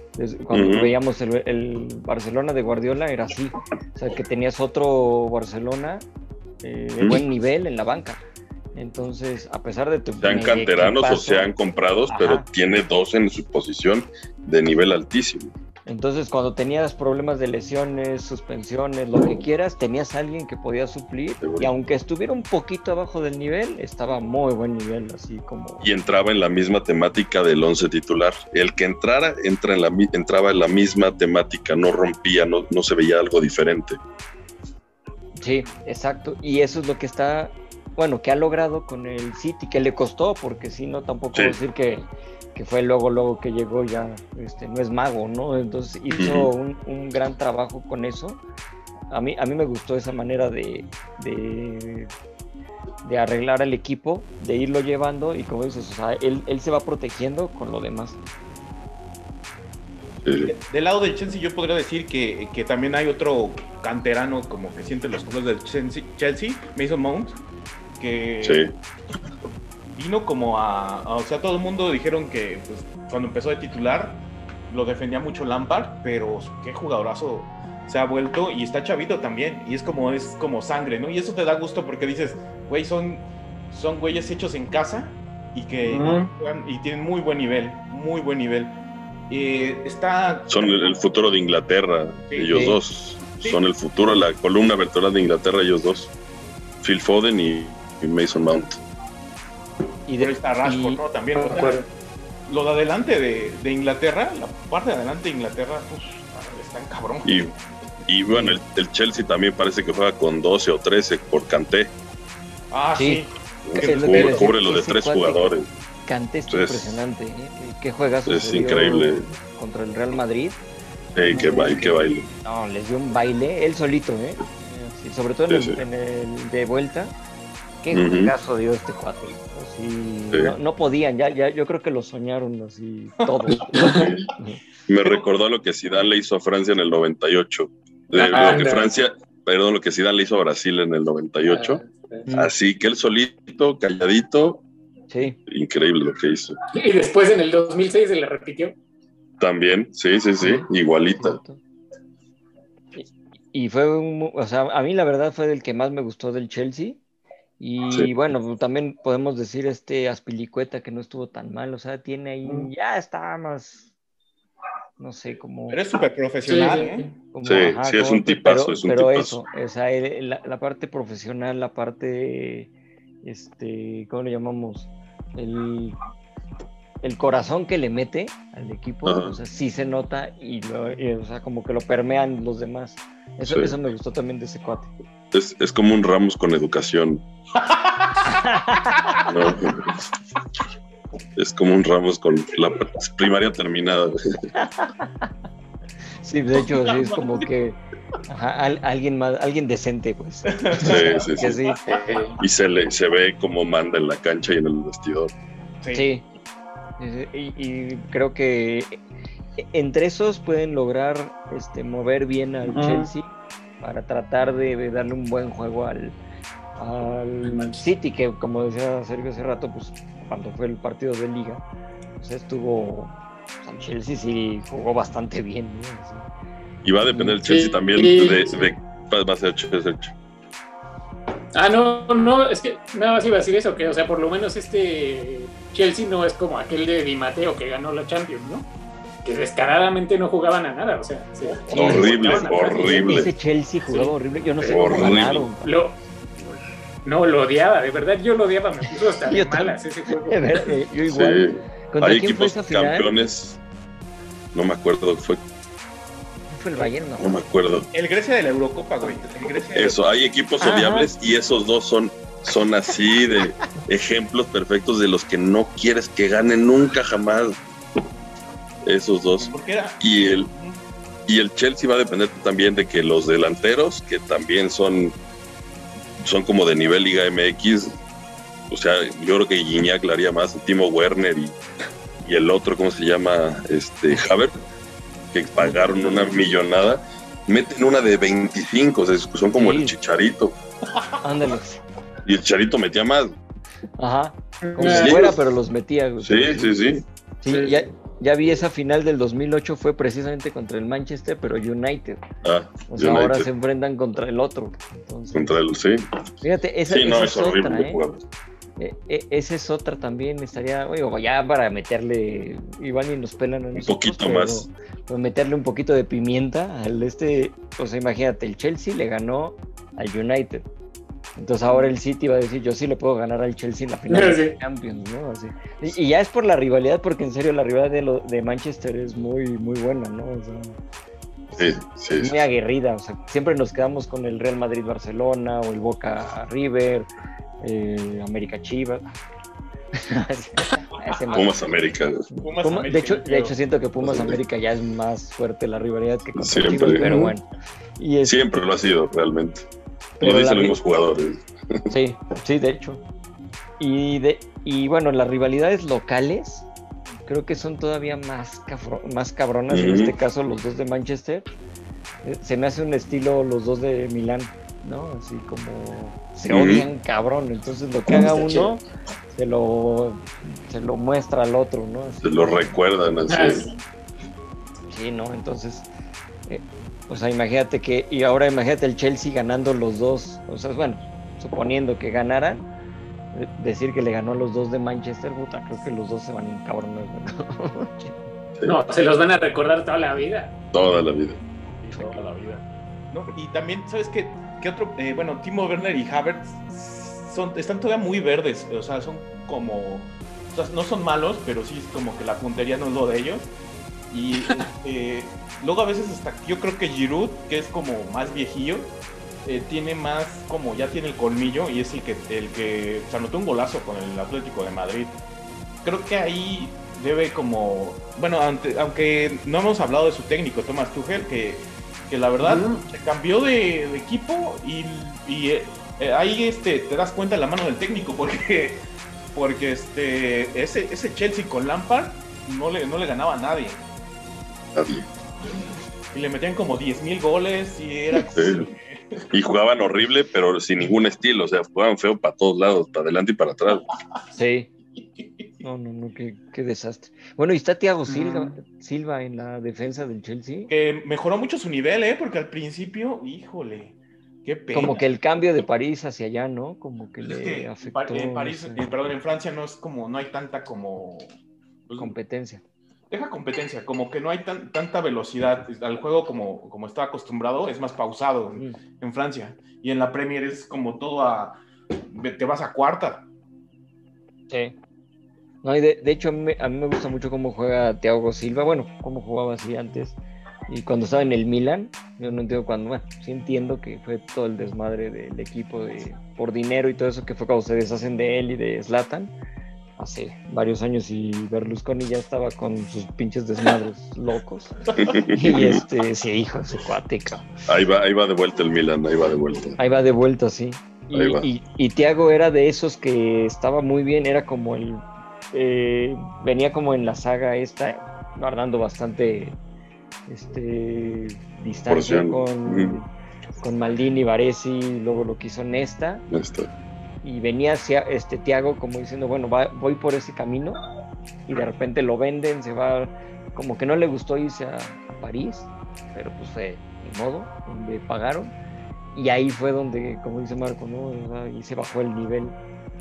Cuando veíamos el, Barcelona de Guardiola era así. O sea, que tenías otro Barcelona eh, de buen nivel en la banca. Entonces, a pesar de tu. Sean canteranos o sean comprados, pero tiene dos en su posición de nivel altísimo. Entonces, cuando tenías problemas de lesiones, suspensiones, lo que quieras, tenías a alguien que podía suplir. Y aunque estuviera un poquito abajo del nivel, estaba muy buen nivel, así como. Y entraba en la misma temática del once titular. El que entrara, entra en la, entraba en la misma temática, no rompía, no, no se veía algo diferente. Sí, exacto. Y eso es lo que está, bueno, que ha logrado con el City, que le costó, porque si no, tampoco decir que que fue luego, luego que llegó ya, este, no es mago, ¿no? Entonces hizo un, gran trabajo con eso. A mí, a mí me gustó esa manera de, de, arreglar al equipo, de irlo llevando y como dices, o sea, él, se va protegiendo con lo demás. Del lado del Chelsea yo podría decir que, también hay otro canterano como que siente los colores del Chelsea, Chelsea Mason Mount, que sí vino como a, O sea, todo el mundo dijeron que pues, cuando empezó de titular lo defendía mucho Lampard, pero qué jugadorazo se ha vuelto y está chavito también. Y es como, es como sangre, ¿no? Y eso te da gusto porque dices, güey, son, son güeyes hechos en casa y que y tienen muy buen nivel, muy buen nivel. está... Son el, futuro de Inglaterra, ellos dos. Son el futuro, la columna vertebral de Inglaterra, ellos dos. Phil Foden y Mason Mount. Y de, está Rashford, ¿no? También. lo de adelante de, Inglaterra, la parte de adelante de Inglaterra, pues, está en cabrón. Y, bueno, el, Chelsea también parece que juega con 12 o 13 por Canté. Ah, sí. Es a decir, Cubre lo de tres jugadores. Canté está Entonces, impresionante. ¿eh? ¿Qué juegas? es increíble. Contra el Real Madrid. Ey, qué baile, qué baile. No, les dio un baile, él solito, ¿eh? Sí, sobre todo en, Sí, el, sí. en el de vuelta. Qué Ujú. juegazo dio este cuate. Así, Sí. no, no podían, ya, ya, yo creo que lo soñaron así todos. Me recordó lo que Zidane le hizo a Francia en el 98. De- Ah, lo que. Francia, perdón, lo que Zidane le hizo a Brasil en el 98. Ah, Así que él solito, calladito, sí, increíble lo que hizo. Y después en el 2006 se le repitió. También, sí, sí, sí, igualita. Y, y fue un, o sea, a mí la verdad fue del que más me gustó del Chelsea. Y Sí. bueno, también podemos decir este Aspilicueta que no estuvo tan mal, o sea, tiene ahí, Mm. ya está más, no sé, como... Pero es súper profesional, Sí, ¿eh? Como, Sí, sí, es un tipazo, pero, es un pero tipazo. eso, o sea, la, la parte profesional, la parte, este, ¿cómo le llamamos? El, el corazón que le mete al equipo, Ajá. o sea, sí se nota y, lo- y, o sea, como que lo permean los demás. Eso, Sí. eso me gustó también de ese cuate. Es, es como un Ramos con educación. ¿no? Es como un Ramos con la primaria terminada. Sí, de hecho, sí, es como que ajá, al- alguien más, alguien decente, pues. Sí, sí, sí. sí. Y se, le, se ve cómo manda en la cancha y en el vestidor. Sí. Sí. Y, y creo que entre esos pueden lograr este, mover bien al. Chelsea para tratar de, de darle un buen juego al, al City, que como decía Sergio hace rato, pues cuando fue el partido de liga, pues estuvo. o sea, el Chelsea sí jugó bastante bien. ¿no? Y va a depender el Sí, Chelsea también sí, de, de- va- a ser Chelsea. Ah, no, no, es que nada más iba a decir eso, que o sea, por lo menos este Chelsea no es como aquel de Di Matteo que ganó la Champions, ¿no? Que descaradamente no jugaban a nada, o sea, se- Horrible, se horrible. Ese Chelsea jugaba Sí. horrible. Yo no sé Horrible. cómo ganaron. Lo, no, lo odiaba, de verdad yo lo odiaba, me puso hasta de malas ese juego. Verdad, eh, Yo igual. Sí. ¿Contra Hay quién fue equipos esa final? campeones. No me acuerdo, fue, Fue el Bayern, ¿no? no me acuerdo. El Grecia de la Eurocopa, güey. El Grecia de- Eso, hay equipos Ajá. odiables y esos dos son, son así de ejemplos perfectos de los que no quieres que ganen nunca jamás. Esos dos. Y el, y el Chelsea va a depender también de que los delanteros, que también son, son como de nivel Liga MX, o sea, yo creo que Gignac le haría más, Timo Werner y, y el otro, ¿cómo se llama? Este, Havertz, que pagaron una millonada, meten una de 25, o sea, son como Sí. el Chicharito. Ándale. Y el Chicharito metía más. Ajá. Como Sí. si fuera, pero los metía. güey. Sí, sí, sí. Sí, Sí. ya, ya vi esa final del 2008, fue precisamente contra el Manchester, pero United. Ah, O sea, ahora se enfrentan contra el otro. Entonces, Contra el, sí. fíjate, esa, Sí, no, esa es es horrible otra, ¿eh? jugar. Eh, eh, Esa es otra también, estaría, oye, o ya para meterle, igual y nos pelan Un nosotros, poquito pero- más. pero meterle un poquito de pimienta al este, o sea, imagínate, el Chelsea le ganó al United. Entonces ahora el City va a decir, yo sí le puedo ganar al Chelsea en la final Sí. de Champions, ¿no? Así. Y, y ya es por la rivalidad, porque en serio la rivalidad de, lo- de Manchester es muy, muy buena, ¿no? O sea, Sí, sí, es sí. muy aguerrida, o sea, siempre nos quedamos con el Real Madrid-Barcelona o el Boca River, eh, América Chivas. Ese más- Pumas América. Pumas Puma- América, de, hecho, de hecho, siento que Pumas. América ya es más fuerte la rivalidad que contra Siempre. Chivas, pero bueno. Y es- Siempre lo ha sido, realmente. Pero Lo dicen los jugadores. Sí, sí, de hecho. Y, de, y bueno, las rivalidades locales creo que son todavía más, cabro- más cabronas. En este caso, los dos de Manchester. Eh, Se me hace un estilo los dos de Milán, ¿no? Así como se odian cabrón. Entonces lo que haga uno se lo, se lo muestra al otro, ¿no? Así Se lo recuerdan así. Sí, ¿no? Entonces, o sea, imagínate que, y ahora imagínate el Chelsea ganando los dos, o sea, bueno, suponiendo que ganaran, eh, decir que le ganó a los dos de Manchester, puta, creo que los dos se van a encabronar, ¿no? Se los van a recordar toda la vida. Toda la vida. Sí, toda la vida. ¿No? Y también, ¿sabes qué? ¿Qué otro? Eh, bueno, Timo Werner y Havertz son, están todavía muy verdes. O sea, son como. O sea, no son malos, pero sí es como que la puntería no es lo de ellos. Y este, luego a veces hasta. Yo creo que Giroud, que es como más viejillo, eh, tiene más como ya tiene el colmillo y es el que el que se anotó un golazo con el Atlético de Madrid. Creo que ahí debe como bueno, aunque no hemos hablado de su técnico Thomas Tuchel que, que la verdad se cambió de, equipo y, y eh, ahí este te das cuenta de la mano del técnico porque porque este ese ese Chelsea con Lampard no le no le ganaba a nadie. Nadie. Y le metían como 10.000 goles y era y jugaban horrible, pero sin ningún estilo. O sea, jugaban feo para todos lados, para adelante y para atrás. Sí. No, no, no, qué, desastre. Bueno, y está Thiago Silva, Silva en la defensa del Chelsea. Que mejoró mucho su nivel, ¿eh? Porque al principio, híjole, qué pena. Como que el cambio de París hacia allá, ¿no? Como que le afectó. En París, eh, perdón, en Francia no es como, no hay tanta como... Pues, competencia deja competencia, como que no hay tan, tanta velocidad. Al juego como, como está acostumbrado, es más pausado en, Francia. Y en la Premier es como todo a. Te vas a cuarta. Sí. No, y de, hecho, a mí, me gusta mucho cómo juega Thiago Silva. Bueno, cómo jugaba así antes. Y cuando estaba en el Milan, yo no entiendo cuando. Bueno, sí entiendo que fue todo el desmadre del equipo de, por dinero y todo eso que fue cuando se deshacen de él y de Slatan hace varios años y Berlusconi ya estaba con sus pinches desmadres locos. y este, sí, hijo, su cuática. Ahí va, ahí va de vuelta el Milan, ahí va de vuelta. Ahí va de vuelta, sí. Y, y, Tiago era de esos que estaba muy bien, era como el. Eh, venía como en la saga esta, guardando bastante este, distancia con, con Maldini, Varesi, luego lo que hizo Nesta. Nesta y venía hacia este Tiago como diciendo, bueno, voy por ese camino y de repente lo venden, se va, como que no le gustó irse a, París, pero pues de modo, donde pagaron y ahí fue donde, como dice Marco, ¿no? ahí se bajó el nivel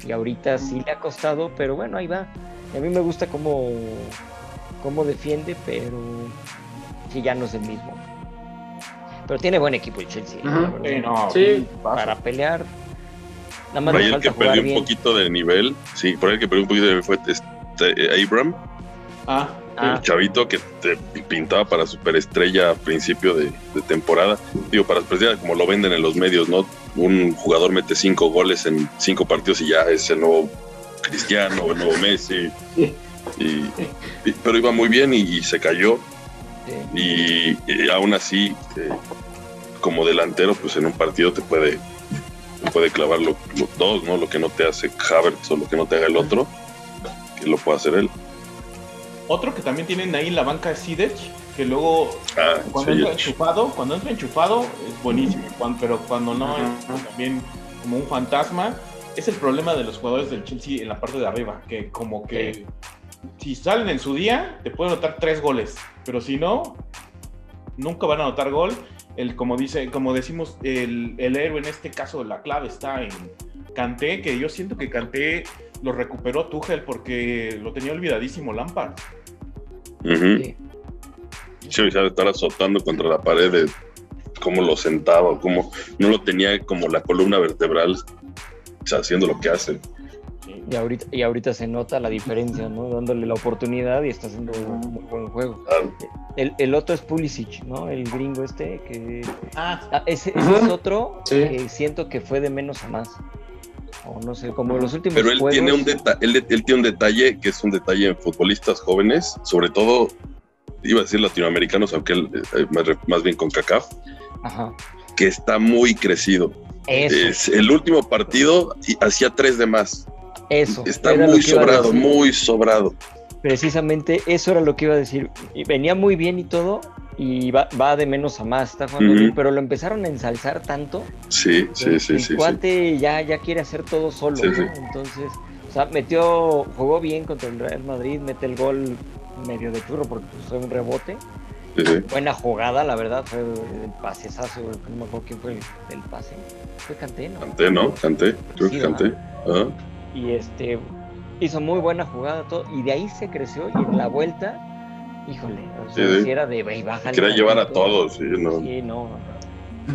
y ahorita sí le ha costado, pero bueno, ahí va. Y a mí me gusta cómo, cómo defiende, pero sí ya no es el mismo. Pero tiene buen equipo el Chelsea. sí, para pelear por ahí el que perdió un poquito de nivel, sí, por ahí el que perdió un poquito de nivel fue este, Abram. Ah, el chavito que te pintaba para superestrella a principio de, temporada. Digo, para superestrella, como lo venden en los medios, ¿no? Un jugador mete cinco goles en cinco partidos y ya es el nuevo Cristiano, el nuevo Messi. pero iba muy bien y, se cayó. Y, aún así, eh, como delantero, pues en un partido te puede puede clavar los dos, ¿no? Lo que no te hace Havertz o lo que no te haga el otro, que lo puede hacer él. Otro que también tienen ahí en la banca es Sidech, que luego ah, cuando entra enchufado, cuando entra enchufado es buenísimo, pero cuando no es también como un fantasma. Es el problema de los jugadores del Chelsea en la parte de arriba, que como que si salen en su día, te pueden anotar tres goles, pero si no, nunca van a anotar gol el, como dice, como decimos, el, el, héroe en este caso, la clave está en Canté, que yo siento que Canté lo recuperó Tuchel porque lo tenía olvidadísimo Lampard. Sí. Sí, ya estar azotando contra la pared de cómo lo sentaba, cómo no lo tenía como la columna vertebral, haciendo lo que hace. Y ahorita, y ahorita se nota la diferencia, ¿no? Dándole la oportunidad y está haciendo un muy buen juego. El, el, otro es Pulisic, ¿no? El gringo este, que... Ah, ah ese, es otro que siento que fue de menos a más. O no sé, como los últimos Pero él, tiene un él, él, tiene un detalle que es un detalle en futbolistas jóvenes, sobre todo, iba a decir latinoamericanos, aunque él, eh, más, bien con CACAF, que está muy crecido. Es el último partido y hacía tres de más. Eso. Está muy sobrado, muy sobrado. Precisamente eso era lo que iba a decir. Venía muy bien y todo, y va, va de menos a más, está jugando bien, pero lo empezaron a ensalzar tanto. Sí, sí, sí. El cuate Ya, ya quiere hacer todo solo, Entonces, o sea, metió, jugó bien contra el Real Madrid, mete el gol medio de churro porque fue un rebote. Buena jugada, la verdad, fue el pasesazo, no me acuerdo quién fue el, pase. Fue Canté, ¿no? Canté, ¿no? Canté, creo que Canté. Ajá y este hizo muy buena jugada todo y de ahí se creció y en la vuelta híjole o sea, si era de baja quería llevar a todos sí no. sí no,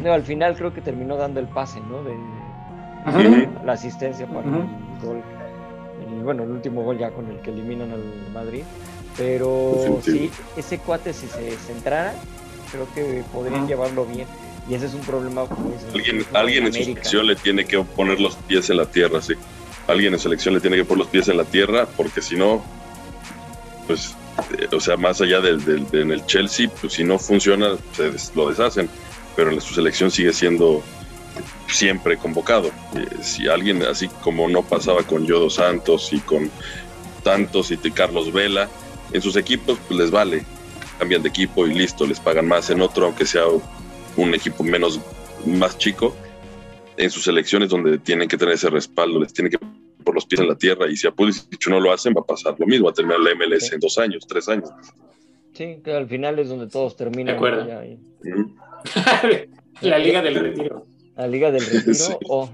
no, al final creo que terminó dando el pase no de la asistencia para el gol y bueno el último gol ya con el que eliminan al Madrid pero sí ese cuate si se centrara creo que podrían llevarlo bien Y ese es un problema. Pues, alguien alguien en su selección le tiene que poner los pies en la tierra, sí. Alguien en selección le tiene que poner los pies en la tierra, porque si no, pues, eh, o sea, más allá del, en el Chelsea, pues si no funciona, se lo deshacen. Pero en su selección sigue siendo siempre convocado. Eh, si alguien, así como no pasaba con Yodo Santos y con Santos y Carlos Vela, en sus equipos pues les vale, cambian de equipo y listo, les pagan más en otro, aunque sea un equipo menos, más chico, en sus selecciones donde tienen que tener ese respaldo, les tienen que por los pies en la tierra y si a Pulisic no lo hacen va a pasar lo mismo, va a terminar la MLS en dos años, tres años. Sí, que al final es donde todos terminan. De acuerdo. la Liga del Retiro. La Liga del Retiro. O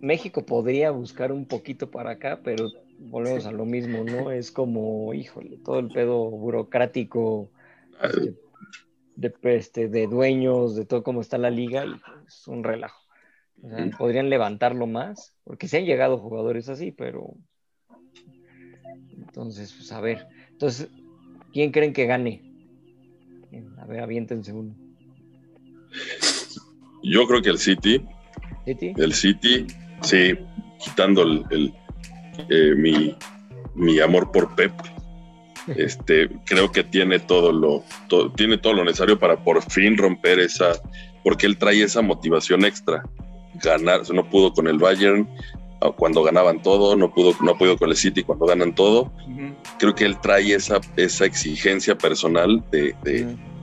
México podría buscar un poquito para acá, pero volvemos a lo mismo, ¿no? Es como, híjole, todo el pedo burocrático este, de, este, de dueños, de todo cómo está la liga, y es un relajo. Podrían levantarlo más, porque se han llegado jugadores así, pero. Entonces, pues a ver. Entonces, ¿quién creen que gane? A ver, aviéntense uno. Yo creo que el City. ¿City? El City, sí, quitando el eh, mi, amor por Pep. Este, creo que tiene todo lo tiene todo lo necesario para por fin romper esa porque él trae esa motivación extra ganar no pudo con el Bayern ah, cuando ganaban todo no pudo no ha podido con el City cuando ganan todo. Creo que él trae esa esa exigencia personal de,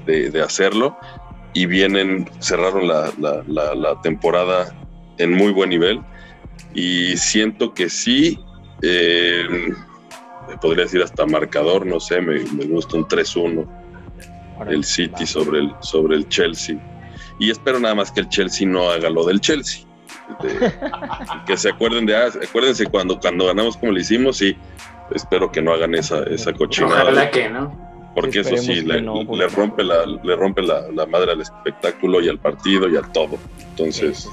de, hacerlo. Y vienen cerraron la, la, la temporada en muy buen nivel. Y siento que sí eh, podría decir hasta marcador, no sé, me, gusta un 3-1 el City sobre el, sobre el Chelsea. Y espero nada más que el Chelsea no haga lo del Chelsea. que se acuerden de, ah, acuérdense cuando, cuando ganamos como le hicimos y espero que no hagan esa, esa cochinada. Ojalá que no. Porque eso sí, le, rompe, la, le rompe la, la, madre al espectáculo y al partido y a todo. Entonces,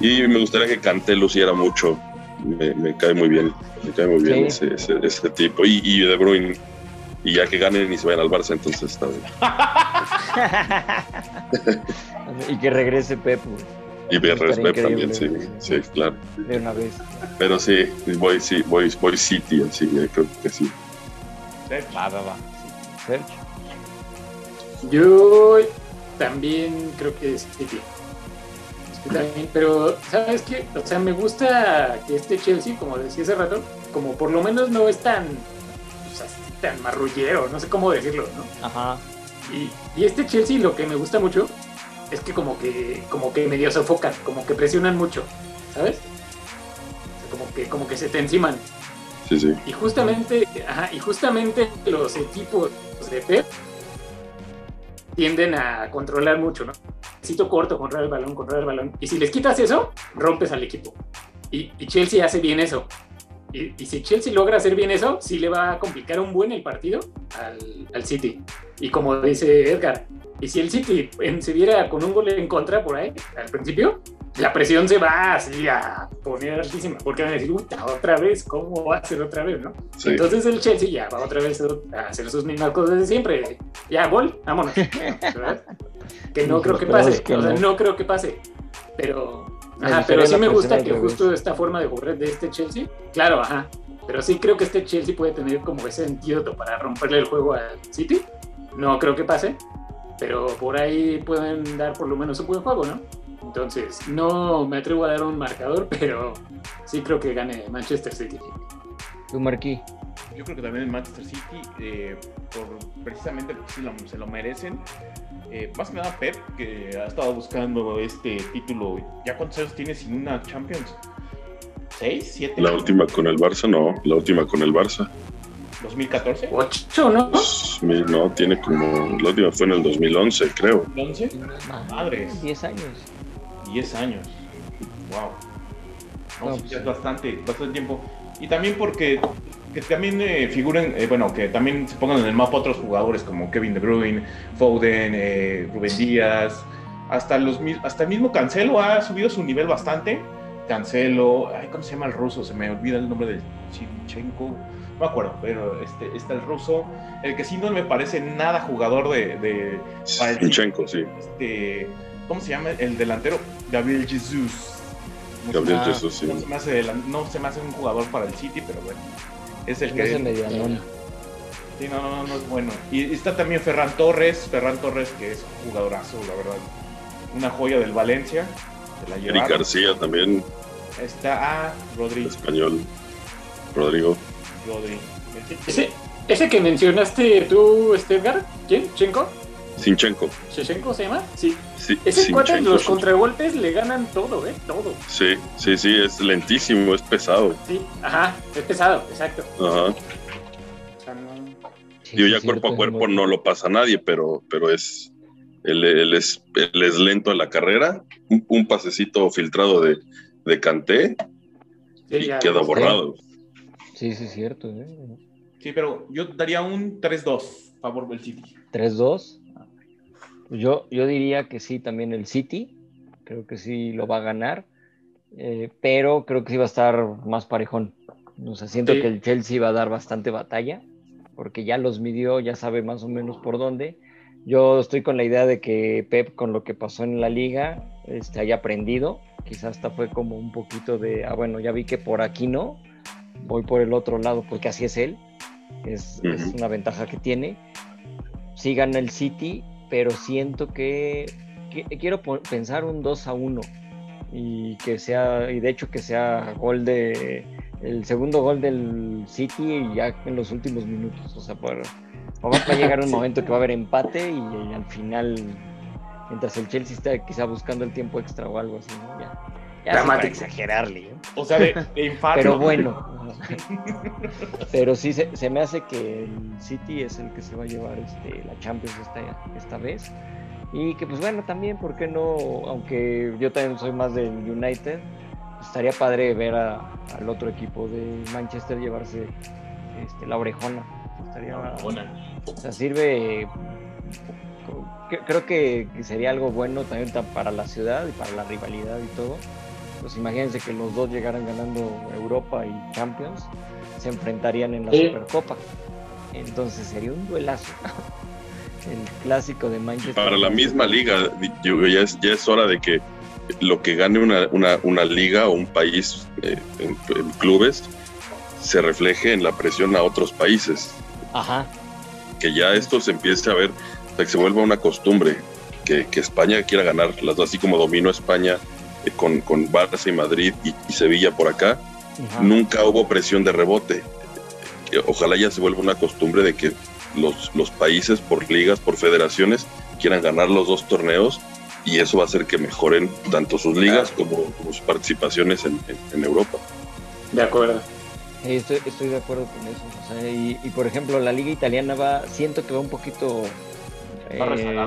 y me gustaría que Canté luciera mucho me, cae muy bien, me cae muy bien ese, ese, tipo. Y, y, De Bruyne, y ya que ganen y se vayan al Barça, entonces está bien. y que regrese Pep. Y Pep también, sí, sí, claro. De una vez. Pero sí, voy, sí, voy, voy City, así, creo que sí. Va, va, va. Yo también creo que es City pero ¿sabes qué? O sea, me gusta que este Chelsea, como decía hace rato, como por lo menos no es tan, tan marrullero, no sé cómo decirlo, ¿no? Ajá. Y, y, este Chelsea lo que me gusta mucho es que como que, como que medio sofocan, como que presionan mucho, ¿sabes? como que, como que se te enciman. Sí, sí. Y justamente, ajá, y justamente los equipos de Pep tienden a controlar mucho, ¿no? Necesito corto, controlar el balón, controlar el balón. Y si les quitas eso, rompes al equipo. Y, Chelsea hace bien eso. Y, si Chelsea logra hacer bien eso, sí le va a complicar un buen el partido al, al City. Y como dice Edgar, y si el City se viera con un gol en contra por ahí, al principio, la presión se va así a poner altísima, porque van a decir, otra vez, ¿cómo va a ser otra vez, no? Entonces el Chelsea ya va otra vez a hacer sus mismas cosas de siempre. Ya, gol, vámonos. Que no creo que pase, o sea, no creo que pase. Pero, ajá, pero sí me gusta que justo esta forma de jugar de este Chelsea, claro, ajá. Pero sí creo que este Chelsea puede tener como ese antídoto para romperle el juego al City. No creo que pase, pero por ahí pueden dar por lo menos un buen juego, ¿no? Entonces, no me atrevo a dar un marcador, pero sí creo que gane Manchester City. ¿Tu marquí? Yo creo que también el Manchester City, eh, por, precisamente porque se lo merecen. Eh, más que nada Pep, que ha estado buscando este título. ¿Ya cuántos años tiene sin una Champions? ¿Seis? ¿Siete? La última con el Barça, no. La última con el Barça. ¿2014? ¿Ocho, no? no, tiene como. La última fue en el 2011, creo. ¿11? Madre. Diez años. 10 años. Wow. No, es bastante, bastante tiempo. Y también porque que también eh, figuren, eh, bueno, que también se pongan en el mapa otros jugadores como Kevin De Bruyne, Foden, eh, Rubén Díaz, hasta, los, hasta el mismo Cancelo ha subido su nivel bastante. Cancelo, ay, ¿cómo se llama el ruso? Se me olvida el nombre de Chivchenko. me acuerdo, pero este, está el ruso. El que sí no me parece nada jugador de. de Zinchenko, sí. este, ¿Cómo se llama? El delantero, Gabriel Jesus. No se Gabriel me- Jesús, sí. No se, me hace no se me hace un jugador para el City, pero bueno. Es el Me hace que. medianón. Sí, no, no, no, no es bueno. Y está también Ferran Torres. Ferran Torres, que es jugadorazo, la verdad. Una joya del Valencia. La Eric. García también, Está ah, Rodri. español. Rodrigo. Rodri. Ese, ese que mencionaste tú, este Edgar, ¿quién? ¿Chenko? Zinchenko. ¿Shechenko se llama? Sí. Sí, Ese cuate, Zinchenko, los contragolpes le ganan todo, ¿eh? Todo. Sí, sí, sí, es lentísimo, es pesado. Sí, ajá, es pesado, exacto. Ajá. O sea, no- Sí, Digo, sí, ya cuerpo a cuerpo muy- no lo pasa nadie, pero, pero es. Él, él es, él es lento en la carrera. Un, un pasecito filtrado de, de Canté sí, y ya, queda sí. borrado. Sí, sí, es cierto. ¿eh? Sí, pero yo daría un 3-2 favor del City. 3-2. Yo, yo diría que sí, también el City. Creo que sí lo va a ganar. eh, pero creo que sí va a estar más parejón. O sea, siento Sí. que el Chelsea va a dar bastante batalla. Porque ya los midió, ya sabe más o menos por dónde. Yo estoy con la idea de que Pep, con lo que pasó en la liga, este, haya aprendido. Quizás hasta fue como un poquito de, ah, bueno, ya vi que por aquí no, voy por el otro lado, porque así es él. Es, es una ventaja que tiene. Sí gana el City, pero siento que, que- quiero po- pensar un 2 a 1 y que sea, y de hecho que sea gol de el segundo gol del City y ya en los últimos minutos. O sea, por, va a llegar un momento que va a haber empate y, al final, mientras el Chelsea está quizá buscando el tiempo extra o algo así, ¿no? Ya, sí para Dramático. exagerarle, ¿eh? O sea, de, de infarto. Pero bueno. Pero sí se, se me hace que el City es el que se va a llevar este, la Champions esta, esta vez. Y que pues bueno, también, ¿por qué no? Aunque yo también soy más del United, estaría padre ver a- al otro equipo de Manchester llevarse este, la orejona. Estaría, Buena. o sea, sirve. cre- Creo que sería algo bueno también ta- para la ciudad y para la rivalidad y todo. Pues imagínense que los dos llegaran ganando Europa y Champions, se enfrentarían en la Sí. Supercopa. Entonces sería un duelazo. El clásico de Manchester. Para la misma liga, yo- ya, es, ya es hora de que lo que gane una, una, una liga o un país eh, en, en clubes se refleje en la presión a otros países. Ajá. Que ya esto se empiece a ver, o sea, que se vuelva una costumbre, que, que España quiera ganar, las así como dominó España con, con Barça y Madrid y, y Sevilla por acá, ajá. nunca hubo presión de rebote. Que Ojalá ya se vuelva una costumbre de que los, los países por ligas, por federaciones, quieran ganar los dos torneos y eso va a hacer que mejoren tanto sus ligas como, como sus participaciones en, en- en Europa. De acuerdo. Sí, estoy, estoy de acuerdo con eso. O sea, y, y, por ejemplo, la liga italiana va, siento que va un poquito Está eh.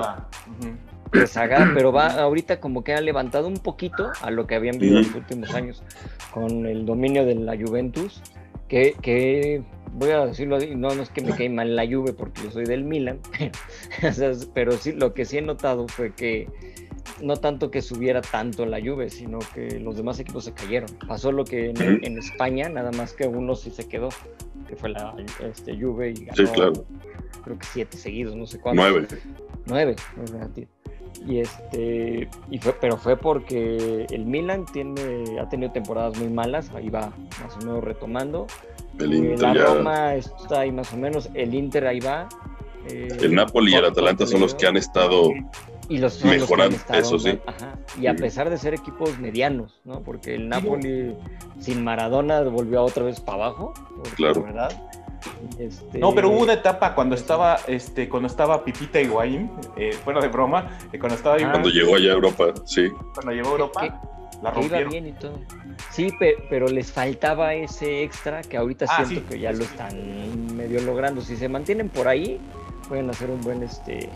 Rezagada, pero va ahorita como que ha levantado un poquito a lo que habían vivido en los últimos años con el dominio de la Juventus, que, que voy a decirlo así, no, no es que me cae mal la Juve porque yo soy del Milan, pero sí, lo que sí he notado fue que no tanto que subiera tanto la Juve, sino que los demás equipos se cayeron. Pasó lo que en, en España, nada más que uno sí se quedó, que fue la este, Juve y ganó, Sí, claro. creo que siete seguidos, no sé cuántos. Nueve. Nueve. Y este, y fue, pero fue porque el Milan tiene, ha tenido temporadas muy malas, ahí va más o menos retomando. El Eh, Inter la ya- Roma está ahí más o menos, el Inter ahí va. eh, el Napoli y el Atalanta son los que han estado y los son los que han mejorando, estado eso sí. ajá. Y a pesar de ser equipos medianos, ¿no? Porque el Napoli sin Maradona volvió otra vez para abajo, porque Claro. la verdad. Este- No, pero hubo una etapa cuando estaba, este, cuando estaba Pipita Higuaín, eh, fuera de broma, eh, cuando estaba Ah. cuando llegó allá a Europa, sí. cuando llegó a Europa, la que iba rompieron. bien y todo. Sí, pe- pero les faltaba ese extra que ahorita Ah, siento sí, que ya sí, lo sí. están medio logrando. Si se mantienen por ahí, pueden hacer un buen este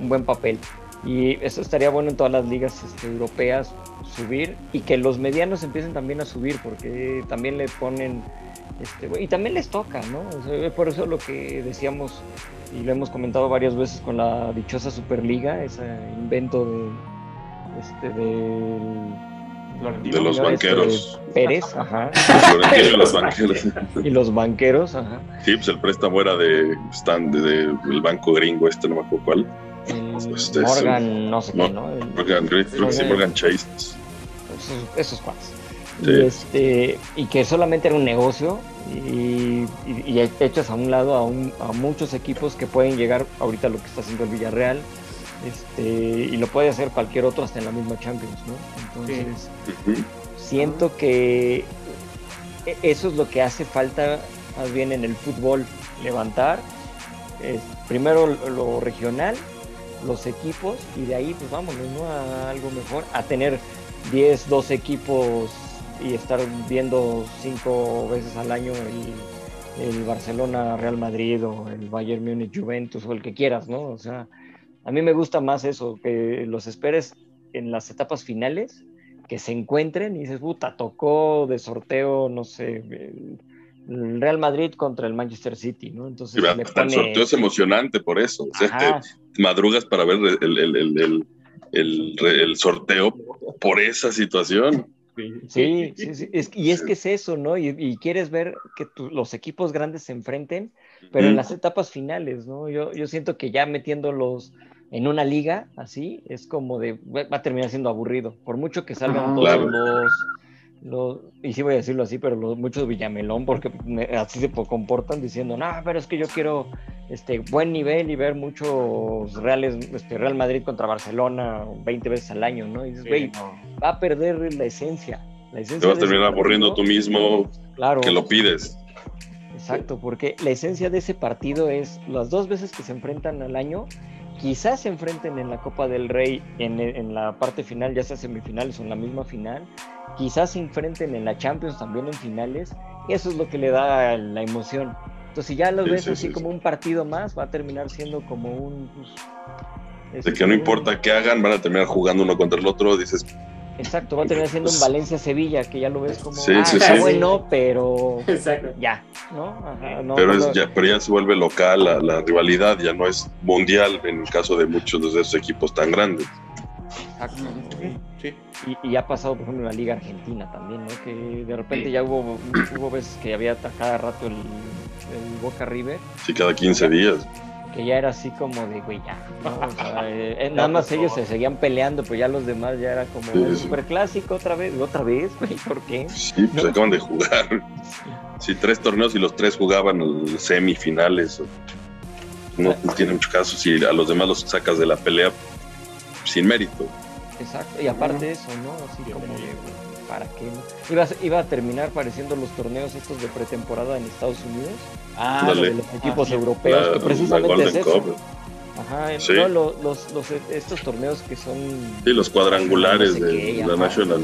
un buen papel. Y eso estaría bueno en todas las ligas este, europeas subir y que los medianos empiecen también a subir porque también le ponen este, y también les toca, ¿no? O sea, por eso lo que decíamos y lo hemos comentado varias veces con la dichosa Superliga, ese invento de este del De los banqueros. Pérez, ajá. Florentino y los banqueros. Y los banqueros, ajá. Sí, pues el préstamo era de stand de, del banco gringo este, no me acuerdo cuál. Este, Morgan, no sé qué, ¿no? El- Morgan, creo que sí, Morgan Chase. esos, esos cuates. Sí. Y, este, y que solamente era un negocio y, y- y echas a un lado a, un- a muchos equipos que pueden llegar ahorita a lo que está haciendo el Villarreal este, y lo puede hacer cualquier otro hasta en la misma Champions, ¿no? Entonces siento que e- eso es lo que hace falta más bien en el fútbol, levantar eh, primero lo- lo regional, los equipos y de ahí pues vámonos ¿no? a algo mejor, a tener 10, 12 equipos y estar viendo cinco veces al año el, el Barcelona Real Madrid o el Bayern Múnich Juventus o el que quieras, ¿no? O sea, a mí me gusta más eso, que los esperes en las etapas finales, que se encuentren y dices, puta, tocó de sorteo, no sé, el, Real Madrid contra el Manchester City, ¿no? Entonces Sí, le el sorteo es emocionante por eso. O sea, te madrugas para ver el, el, el, el sorteo por esa situación. Sí, sí, sí. Es- y es que es eso, ¿no? Y, y quieres ver que tu- los equipos grandes se enfrenten, pero en las etapas finales, ¿no? Yo, yo siento que ya metiéndolos en una liga así, es como de, va a terminar siendo aburrido. Por mucho que salgan Ajá. todos Claro. los, los, y sí voy a decirlo así, pero los, muchos Villamelón, porque me- así se po- comportan diciendo, no, pero es que yo quiero este buen nivel y ver muchos reales, este, Real Madrid contra Barcelona 20 veces al año, ¿no? Y dices, güey, va a perder la esencia. La esencia Te vas a terminar aburriendo tú mismo Claro, que lo pides. exacto, porque la esencia de ese partido es las dos veces que se enfrentan al año, quizás se enfrenten en la Copa del Rey en, en la parte final, ya sea semifinales o en la misma final, quizás se enfrenten en la Champions también en finales, y eso es lo que le da la emoción. Entonces, si ya lo Sí, ves sí, así sí, como un partido más, va a terminar siendo como un... pues, De este, que no importa qué hagan, van a terminar jugando uno contra el otro. Dices, Exacto, va a terminar siendo un Pues- Valencia-Sevilla, que ya lo ves como, Sí, ah, sí, está sí. bueno, pero Exacto. ya, ¿no? Ajá, no, pero, es, ya, pero ya se vuelve local la, la rivalidad, ya no es mundial en el caso de muchos de esos equipos tan grandes. exacto. Sí. Y, y ha pasado, por ejemplo, en la Liga Argentina también, ¿no? Que de repente ya hubo, hubo veces que había a cada rato el, el Boca River, Sí, cada 15 días. Que ya era así como de, güey, ya, ¿no? O sea, eh, eh, nada más ellos se seguían peleando, pero ya los demás ya era como Sí, el superclásico otra vez, otra vez, güey, ¿por qué? Sí, pues No. acaban de jugar. Sí, tres torneos y los tres jugaban semifinales. No tiene mucho caso si a los demás los sacas de la pelea sin mérito. Exacto, y aparte de eso, ¿no? Así como de, güey, ¿para qué? no? Iba a, iba a terminar pareciendo los torneos estos de pretemporada en Estados Unidos, Ah, Dale. de los equipos sí. europeos, La, que la precisamente Golden es eso. Cup. Ajá, Sí. no, lo- los, los- estos torneos que son... Sí, los cuadrangulares No sé qué, de la ajá. National.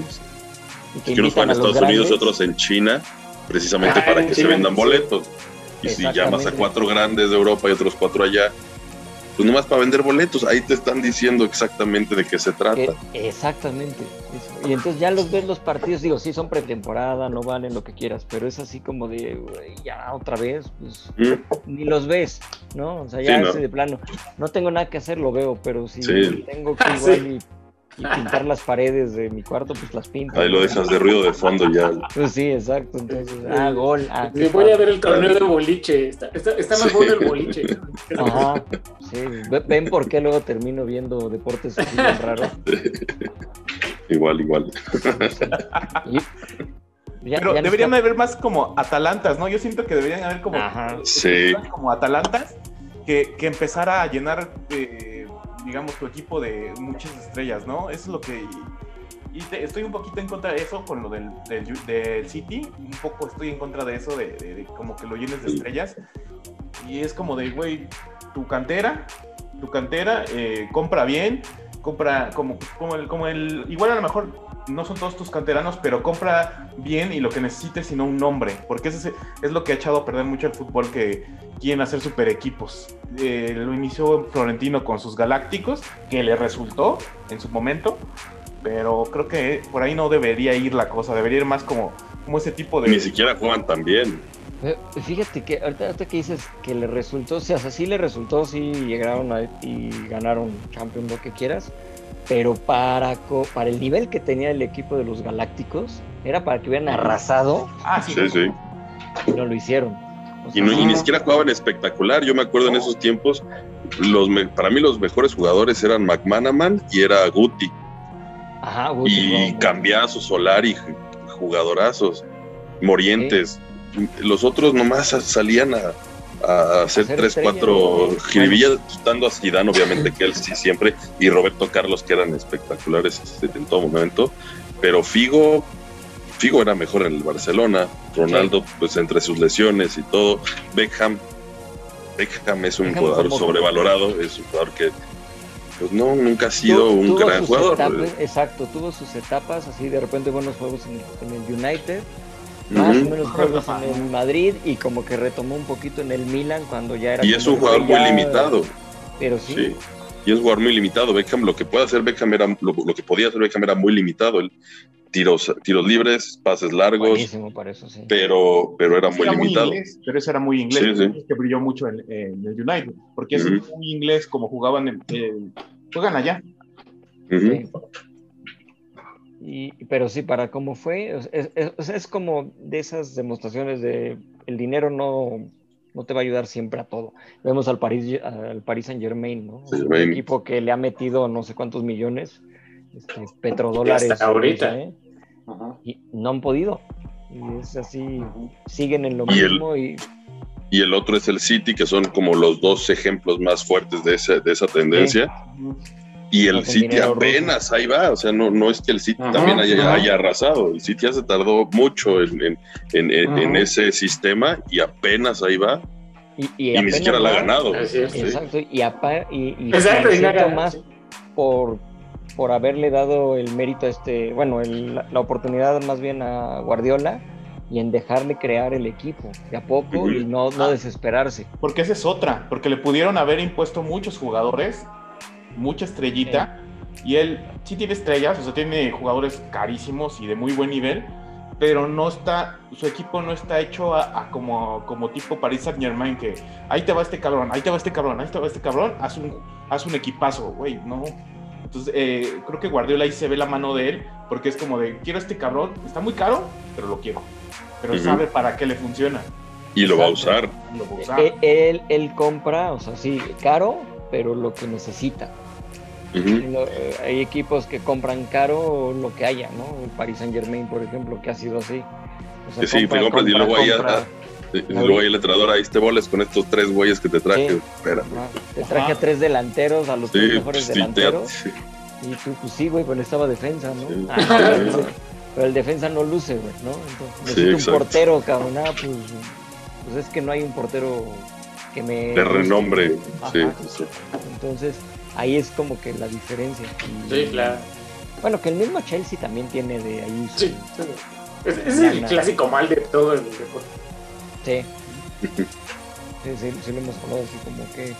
y que Que unos juegan en Estados Unidos y grandes. otros en China, precisamente Ah, para que se China, vendan sí. boletos. Y si llamas a cuatro grandes de Europa y otros cuatro allá, pues nomás para vender boletos, ahí te están diciendo exactamente de qué se trata. Eh, exactamente. eso. Y entonces ya los ves los partidos, digo, sí son pretemporada, no valen lo que quieras, pero es así como de, güey, ya otra vez, pues Mm, ni los ves, ¿no? O sea, ya Sí, de plano, no tengo nada que hacer, lo veo, pero si Sí. tengo que Ah, igual sí. y, y pintar las paredes de mi cuarto, pues las pinto. Ahí lo dejas de ruido de fondo ya. Pues sí, exacto. Entonces, ah, gol. Ah, Sí, voy a ver el torneo de boliche. Está, está, está más Sí. bueno el boliche. Ajá, sí. Ve- Ven por qué luego termino viendo deportes así bien raros. Igual, igual. Y ya- Pero ya no deberían está- haber más como Atalantas, ¿no? Yo siento que deberían haber como, Ajá. Sí. como Atalantas que, que empezara a llenar, eh, digamos, tu equipo de muchas estrellas, ¿no? Eso es lo que... Y te- estoy un poquito en contra de eso con lo del, del, del City. Un poco estoy en contra de eso, de, de- de como que lo llenes de estrellas. Y es como de, güey, tu cantera, tu cantera, eh, compra bien, compra como, como, el, como el... Igual a lo mejor no son todos tus canteranos, pero compra bien y lo que necesites, sino un nombre. Porque ese es, es lo que ha echado a perder mucho el fútbol, que quieren hacer super equipos. Eh, lo inició Florentino con sus Galácticos, que le resultó en su momento, pero creo que por ahí no debería ir la cosa, debería ir más como, como ese tipo de... Ni siquiera juegan tan bien. Eh, Fíjate que ahorita, ahorita que dices que le resultó, o sea, sí le resultó, sí llegaron a- y ganaron Champions, lo que quieras, pero para, co- para el nivel que tenía el equipo de los Galácticos, era para que hubieran arrasado Ah, sí. Sí, sí. y no lo hicieron. O Y, no- ni siquiera jugaban espectacular. Yo me acuerdo en esos tiempos, los me- para mí los mejores jugadores eran McManaman y era Guti. Ajá, Guti Y jugaba muy- Cambiazo, Solari, jugadorazos, Morientes. Los otros nomás salían a, a hacer tres, cuatro jiribillas, quitando a Zidane, obviamente, que él sí siempre, y Roberto Carlos, que eran espectaculares este, en todo momento. Pero Figo, Figo era mejor en el Barcelona. Ronaldo, pues entre sus lesiones y todo. Beckham, Beckham es un Beckham jugador como- sobrevalorado, es un jugador que pues no, nunca ha sido Tu- un gran jugador. etapas, exacto, tuvo sus etapas, así de repente buenos juegos en, en el United, más o menos juegos en el Madrid y como que retomó un poquito en el Milan cuando ya era... Y es un jugador muy limitado. Pero sí, Sí. Y es un jugador muy limitado. Beckham, lo que puede hacer Beckham era, lo, lo que podía hacer Beckham era muy limitado. El tiros, tiros libres, pases largos, buenísimo para eso, sí. pero, pero era muy Era muy limitado. inglés, pero eso era muy inglés, Sí, sí. que brilló mucho en, en el United, porque es muy inglés como jugaban en, en- juegan allá. Sí. Y, pero sí, para cómo fue, es, es- es- es como de esas demostraciones de el dinero no, no te va a ayudar siempre a todo. Vemos al Paris, al Paris Saint Germain, ¿no? Un equipo que le ha metido no sé cuántos millones, este, petrodólares. Y hasta ahorita. ¿eh? Y no han podido. Y es así, siguen en lo Y el- mismo y Y el otro es el City, que son como los dos ejemplos más fuertes de esa, de esa tendencia. Y el City apenas ahí va, o sea, no, no es que el City Ajá, también haya, haya arrasado, el City ya se tardó mucho en, en- en- en- ese sistema y apenas ahí va y, y, ni apenas siquiera la ha ganado. Es. Sí. Exacto, y, apa- y, y Exacto, y más por, por haberle dado el mérito a este, bueno, el- la, la oportunidad más bien a Guardiola y en dejarle crear el equipo de a poco Ujú. y no, no Ah. desesperarse. Porque esa es otra, porque le pudieron haber impuesto muchos jugadores, mucha estrellita, y él sí tiene estrellas, o sea, tiene jugadores carísimos y de muy buen nivel, pero no está, su equipo no está hecho a, a como, como tipo Paris Saint Germain, que ahí te va este cabrón, ahí te va este cabrón, ahí te va este cabrón, haz un, haz un equipazo, güey, no. Entonces, eh, creo que Guardiola ahí se ve la mano de él, porque es como de, quiero este cabrón, está muy caro, pero lo quiero. Pero sabe para qué le funciona. Y lo va a usar. y lo va a usar. E- Él, él compra, o sea, sí, caro, pero lo que necesita. Eh, hay equipos que compran caro lo que haya, ¿no? El Paris Saint Germain, por ejemplo, que ha sido así. O sea, sí, te compras y luego ahí compra. Y luego ahí el entrenador, ahí te boles con estos tres güeyes que te traje. Sí. Espérame. Ajá, Te traje a tres delanteros, a los Sí, tres mejores pues, te- delanteros. sí. Y tú, pues sí, güey, pero necesitaba defensa, ¿no? Sí. Ah, pero, pero el defensa no luce, güey, ¿no? Entonces, necesito un portero, cabrón. Ah, pues, pues es que no hay un portero que me. de renombre. Ajá. Sí, sí. Entonces, ahí es como que la diferencia. Y- Sí, claro. Bueno, que el mismo Chelsea también tiene de ahí su. Sí, sí. Es, es el clásico mal de todo el deporte. Sí. Sí, sí, sí lo hemos hablado así como que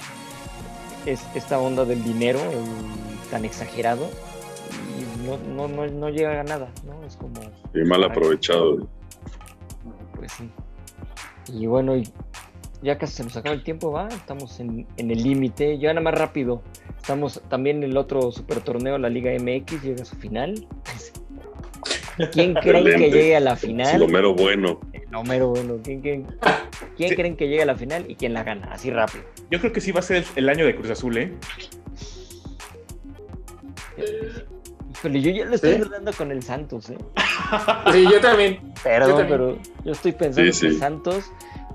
es esta onda del dinero el- tan exagerado y no, no, no, no llega a nada, ¿no? Es como, Y mal aprovechado. pues sí. Y bueno, y ya casi se nos acaba el tiempo, va, estamos en, en el límite, ya nada más rápido. Estamos también en el otro super torneo, la Liga MX, llega a su final. ¿Quién creen que llegue a la Es final? lo mero bueno. No, mero bueno. ¿Quién, quién, quién Sí. creen que llegue a la final y quién la gana? Así rápido. Yo creo que sí va a ser el, el año de Cruz Azul, ¿eh? Híjole, yo ya lo estoy dudando con el Santos, ¿eh? Sí, yo también. Perdón, Yo también. pero yo estoy pensando Sí, que sí. Santos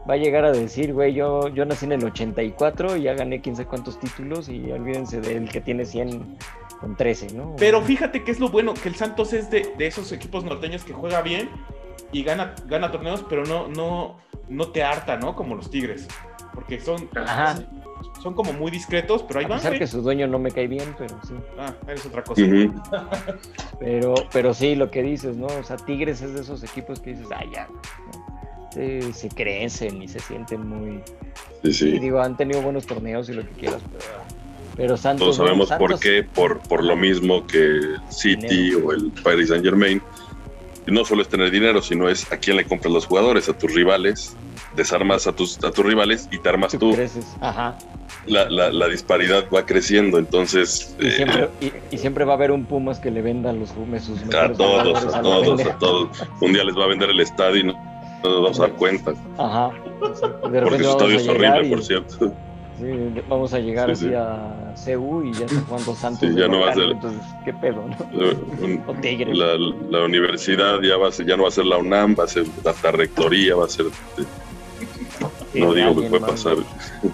va a llegar a decir, güey, yo, yo nací en el 84 y ya gané quién sabe cuántos títulos y olvídense del que tiene 100 con 13, ¿no? Pero fíjate que es lo bueno, que el Santos es de, de esos equipos norteños que juega bien y gana, gana torneos, pero no, no, no te harta, ¿no? Como los Tigres. Porque son, Ajá. son como muy discretos, pero ahí a van. pesar güey. que su dueño no me cae bien, pero sí. Ah, es otra cosa. Pero, pero sí, lo que dices, ¿no? O sea, Tigres es de esos equipos que dices, ah, ya, ¿no? Se, se crecen y se sienten muy... Sí, Y digo, han tenido buenos torneos y lo que quieras, pero, pero Santos... Todos sabemos por qué, por, por lo mismo que City Dinero. o el Paris Saint Germain no solo es tener dinero, sino es a quién le compras los jugadores, a tus rivales, desarmas a tus, a tus rivales y te armas tú. Ajá. La, la, la, disparidad va creciendo, entonces... Y, siempre, y, y, siempre, va a haber un Pumas que le venda los sus A todos, a, todos, a todos. Un día les va a vender el estadio y no, no nos vamos a dar cuenta. Ajá. Porque su estadio es horrible, por cierto. Sí, vamos a llegar sí, así sí. a CU y ya está jugando Santos. Sí, ya no va a ser. Entonces, ¿qué pedo? ¿no? Un, la, la, universidad ya, va a ser, ya no va a ser la UNAM, va a ser hasta rectoría, va a ser. no digo que puede pasar.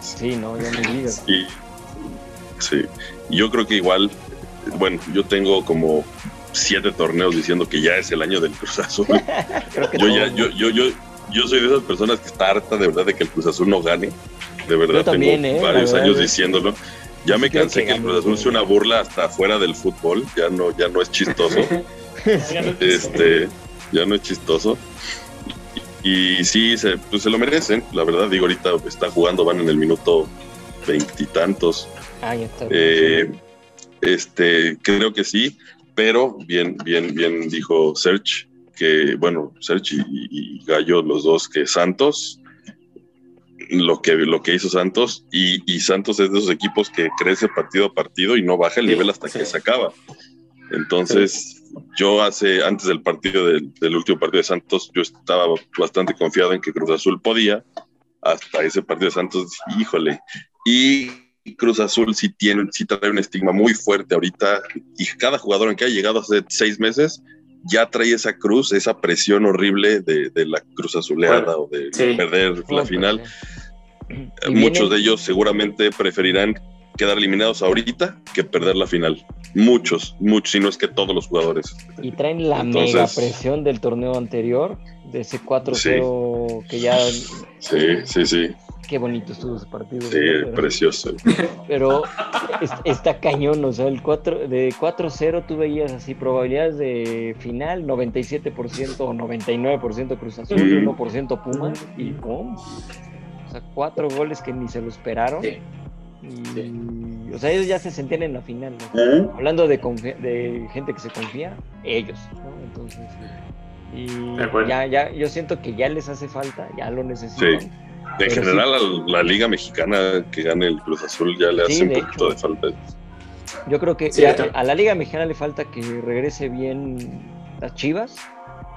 Sí, no, ya me digas. Y, sí, yo creo que igual, bueno, yo tengo como siete torneos diciendo que ya es el año del Cruz Azul. yo, ya, yo, yo, yo, yo soy de esas personas que está harta de verdad de que el Cruz Azul no gane de verdad Yo también, tengo ¿eh? varios verdad años diciéndolo. Ya me cansé que que el Cruz Azul sea una burla hasta fuera del fútbol, ya no, ya no es chistoso. este, ya no es chistoso. Y, y sí, se, pues se lo merecen, la verdad, digo, ahorita está jugando, van en el minuto veintitantos. Ah. Eh, este, creo que sí, pero bien, bien, bien dijo Serge que, bueno, Serge y, y Gallo, los dos, que Santos, lo que, lo que hizo Santos, y, y Santos es de esos equipos que crece partido a partido y no baja el nivel hasta sí. que se acaba. Entonces, yo hace, antes del partido del, del último partido de Santos, yo estaba bastante confiado en que Cruz Azul podía, hasta ese partido de Santos, híjole, y Cruz Azul sí tiene, sí trae un estigma muy fuerte ahorita, y cada jugador en que ha llegado hace seis meses ya trae esa cruz, esa presión horrible de, de la cruz azuleada Bueno, o de sí. perder la final. Eh, Muchos de ellos seguramente preferirán quedar eliminados ahorita que perder la final. Muchos, muchos, si no es que todos los jugadores. Y traen la Entonces- mega presión del torneo anterior, de ese 4-0 que ya. Sí, sí, sí, Qué bonito estuvo ese partido. sí, precioso. Pero es- está cañón, o sea, el 4, de 4-0 tú veías así probabilidades de final, 97% o 99% Cruz Azul, Ujú. 1% Pumas y ¡pum! O sea, cuatro goles que ni se lo esperaron. Sí. Y, O sea, ellos ya se sentían en la final. ¿no? Hablando de, de gente que se confía, ellos, ¿no? Entonces, y ya, ya, yo siento que ya les hace falta, ya lo necesitan. Sí. En Pero general, a la Liga Mexicana que gane el Cruz Azul ya le Sí, hace un de poquito de falta. Yo creo que Sí, a la Liga Mexicana le falta que regrese bien las Chivas.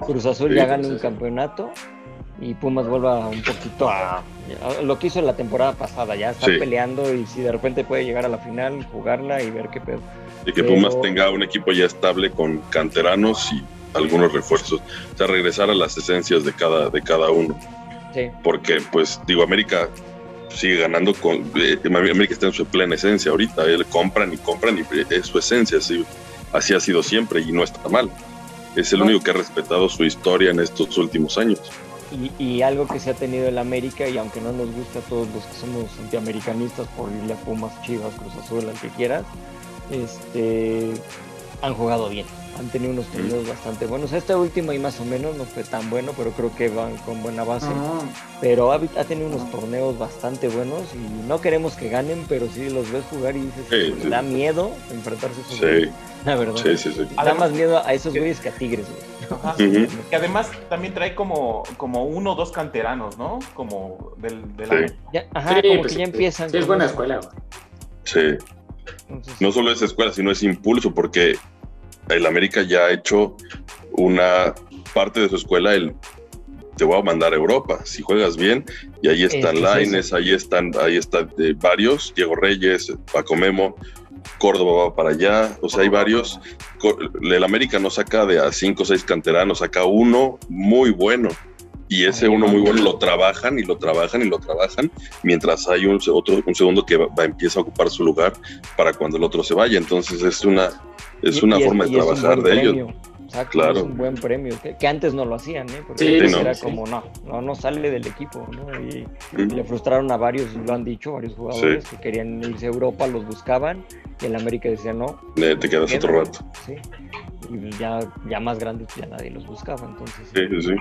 Cruz Azul Sí, ya gane sí, un sí. campeonato y Pumas vuelva un poquito a, a lo que hizo la temporada pasada, ya estar Sí. peleando y si de repente puede llegar a la final, jugarla y ver qué pedo. Y que Pero- Pumas tenga un equipo ya estable con canteranos y algunos refuerzos. O sea, regresar a las esencias de cada, de cada uno. Sí, Porque, pues, digo, América sigue ganando con. eh, América está en su plena esencia ahorita. Él compran y compran y es su esencia. Así, así ha sido siempre y no está mal. Es el No. único que ha respetado su historia en estos últimos años. y, y algo que se ha tenido el América y aunque no nos gusta a todos los que somos antiamericanistas por irle a Pumas, Chivas, Cruz Azul, al que quieras, este han jugado bien, han tenido unos torneos bastante buenos. Este último y más o menos no fue tan bueno, pero creo que van con buena base. Ah, Pero ha, ha tenido unos torneos bastante buenos y no queremos que ganen, pero sí los ves jugar y dices, Sí, "Me sí. da miedo enfrentarse a esos Sí, güeyes", La verdad. sí, sí. sí. Da más miedo a esos güeyes que a Tigres, güey. Ajá. Que además también trae como, como uno o dos canteranos, ¿no? Como del, del Sí. Ya- ajá, sí, como pues, que ya empiezan. Sí, es buena escuela. güey. Sí. Entonces, no solo es escuela, sino es impulso, porque el América ya ha hecho una parte de su escuela, el te voy a mandar a Europa, si juegas bien, y ahí están Laines, ahí están, ahí están eh, varios, Diego Reyes, Paco Memo, Córdoba va para allá, o sea, hay varios. El América no saca de a cinco o seis canteranos, saca uno muy bueno. Y ese uno muy bueno lo trabajan y lo trabajan y lo trabajan, mientras hay un, otro, un segundo que va, va- empieza a ocupar su lugar para cuando el otro se vaya. Entonces es una, es y- una y forma y de un trabajar buen de ellos. premio. Exacto, Claro. es un buen premio, que, que antes no lo hacían, ¿eh? Porque Sí, antes no, era sí. como, no, no, no sale del equipo, ¿no? Y le frustraron a varios, lo han dicho, varios jugadores que querían irse a Europa, los buscaban, y el América decía no. Eh, te quedas otro quédate", rato. Sí. Y ya, ya más grandes pues ya nadie los buscaba, entonces. Sí, sí, sí.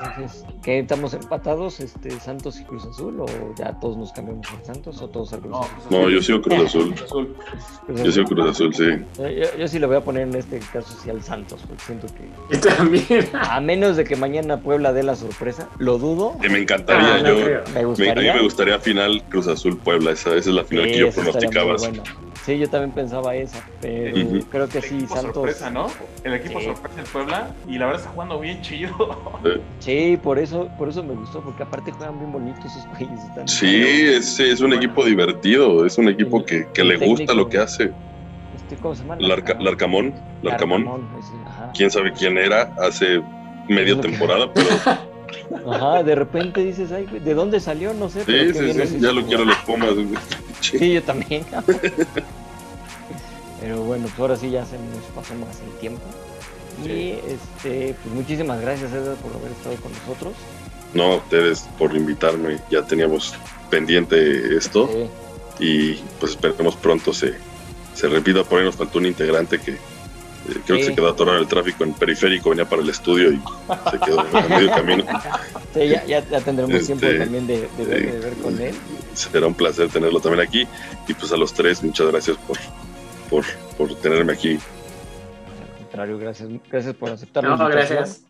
Entonces, ¿qué estamos empatados, este, Santos y Cruz Azul? ¿O ya todos nos cambiamos por Santos o todos a Cruz No, Azul? No, yo sigo Cruz Azul. Cruz Azul. Cruz Yo sigo Cruz Azul, sí. Yo, yo- yo sí le voy a poner en este caso sí al Santos, porque siento que Y también. a menos de que mañana Puebla dé la sorpresa, lo dudo. Que me encantaría, Ah, no yo. Me me- a mí gustaría. me gustaría final Cruz Azul Puebla. Esa, esa es la final que yo pronosticaba. Sí, yo también pensaba esa, pero creo que El sí, equipo Santos. sorpresa, ¿no? El equipo Sí. sorpresa el Puebla y la verdad está jugando bien chido. Sí, por eso, por eso me gustó, porque aparte juegan bien bonitos esos güeyes. están- Sí, es, es un equipo divertido. Es un equipo que, que le gusta lo que hace. Este, ¿Cómo se llama? Larca- Larcamón. Larcamón. ese, ajá. Quién sabe quién era hace media lo que- temporada, pero Ajá, de repente dices, ay, güey, ¿de dónde salió? No sé. sí, pero sí, sí, ya lo quiero los Pumas. Sí, yo también. Pero bueno, pues ahora sí ya se nos pasó más el tiempo. Y este, pues muchísimas gracias, Edgar, por haber estado con nosotros. No, ustedes por invitarme. Ya teníamos pendiente esto Sí. y pues esperemos pronto se, se repita. Por ahí nos faltó un integrante que eh, creo que se quedó atorado en el tráfico en periférico, venía para el estudio y se quedó a medio camino. Sí, ya, ya, ya tendremos Este, tiempo también de, de ver, sí. de ver con él. Será un placer tenerlo también aquí. Y pues a los tres, muchas gracias por, por, por tenerme aquí. Al contrario, gracias, gracias por aceptar No, gracias.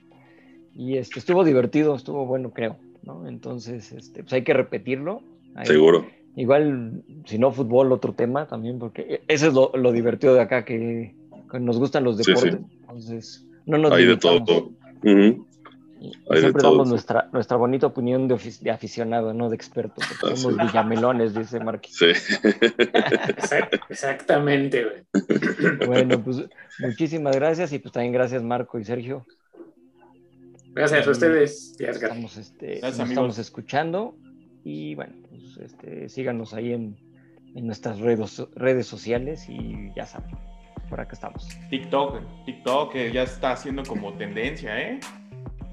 Y este, estuvo divertido, estuvo bueno, creo. ¿no? Entonces, este, pues hay que repetirlo. Ahí- Seguro. Igual, si no fútbol, otro tema también, porque ese es lo, lo divertido de acá, que nos gustan los Sí, sí. deportes. Entonces, no nos Hay de todo. Ujú. Y- y hay de siempre todo, damos sí. nuestra, nuestra bonita opinión de, aficionado, no de experto, porque Ah, somos sí. villamelones, dice Marquis. Sí. Exact- Exactamente, güey. Bueno, pues muchísimas gracias y pues también gracias Marco y Sergio. Gracias a ustedes. y a Edgar. Estamos, este, Gracias, nos estamos escuchando y bueno, pues este, síganos ahí en, en nuestras redes, redes sociales y ya saben, por acá estamos. TikTok, TikTok que ya está haciendo como tendencia, ¿eh?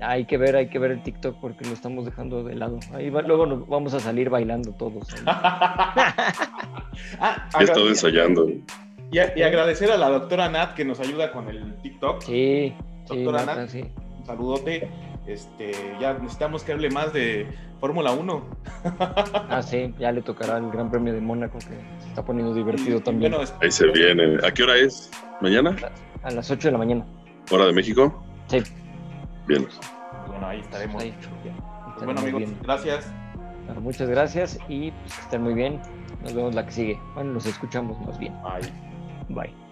Hay que ver, hay que ver el TikTok porque lo estamos dejando de lado. Ahí va- luego nos vamos a salir bailando todos. Ah, He estado agrade- ensayando. y, a- y agradecer a la doctora Nat que nos ayuda con el TikTok. Sí, sí, Doctora Ana. sí. Un saludote. Este, ya necesitamos que hable más de Fórmula 1. Ah, sí, ya le tocará el Gran Premio de Mónaco que se está poniendo divertido también. Bueno, Ahí se viene. ¿A qué hora es? ¿Mañana? A las 8 de la mañana. ¿Hora de México? Sí. Bien. bueno, ahí estaremos. Ahí, Pues bueno, amigos, gracias. Bueno, muchas gracias y pues, que estén muy bien. Nos vemos la que sigue. Bueno, nos escuchamos más bien. Bye. Bye.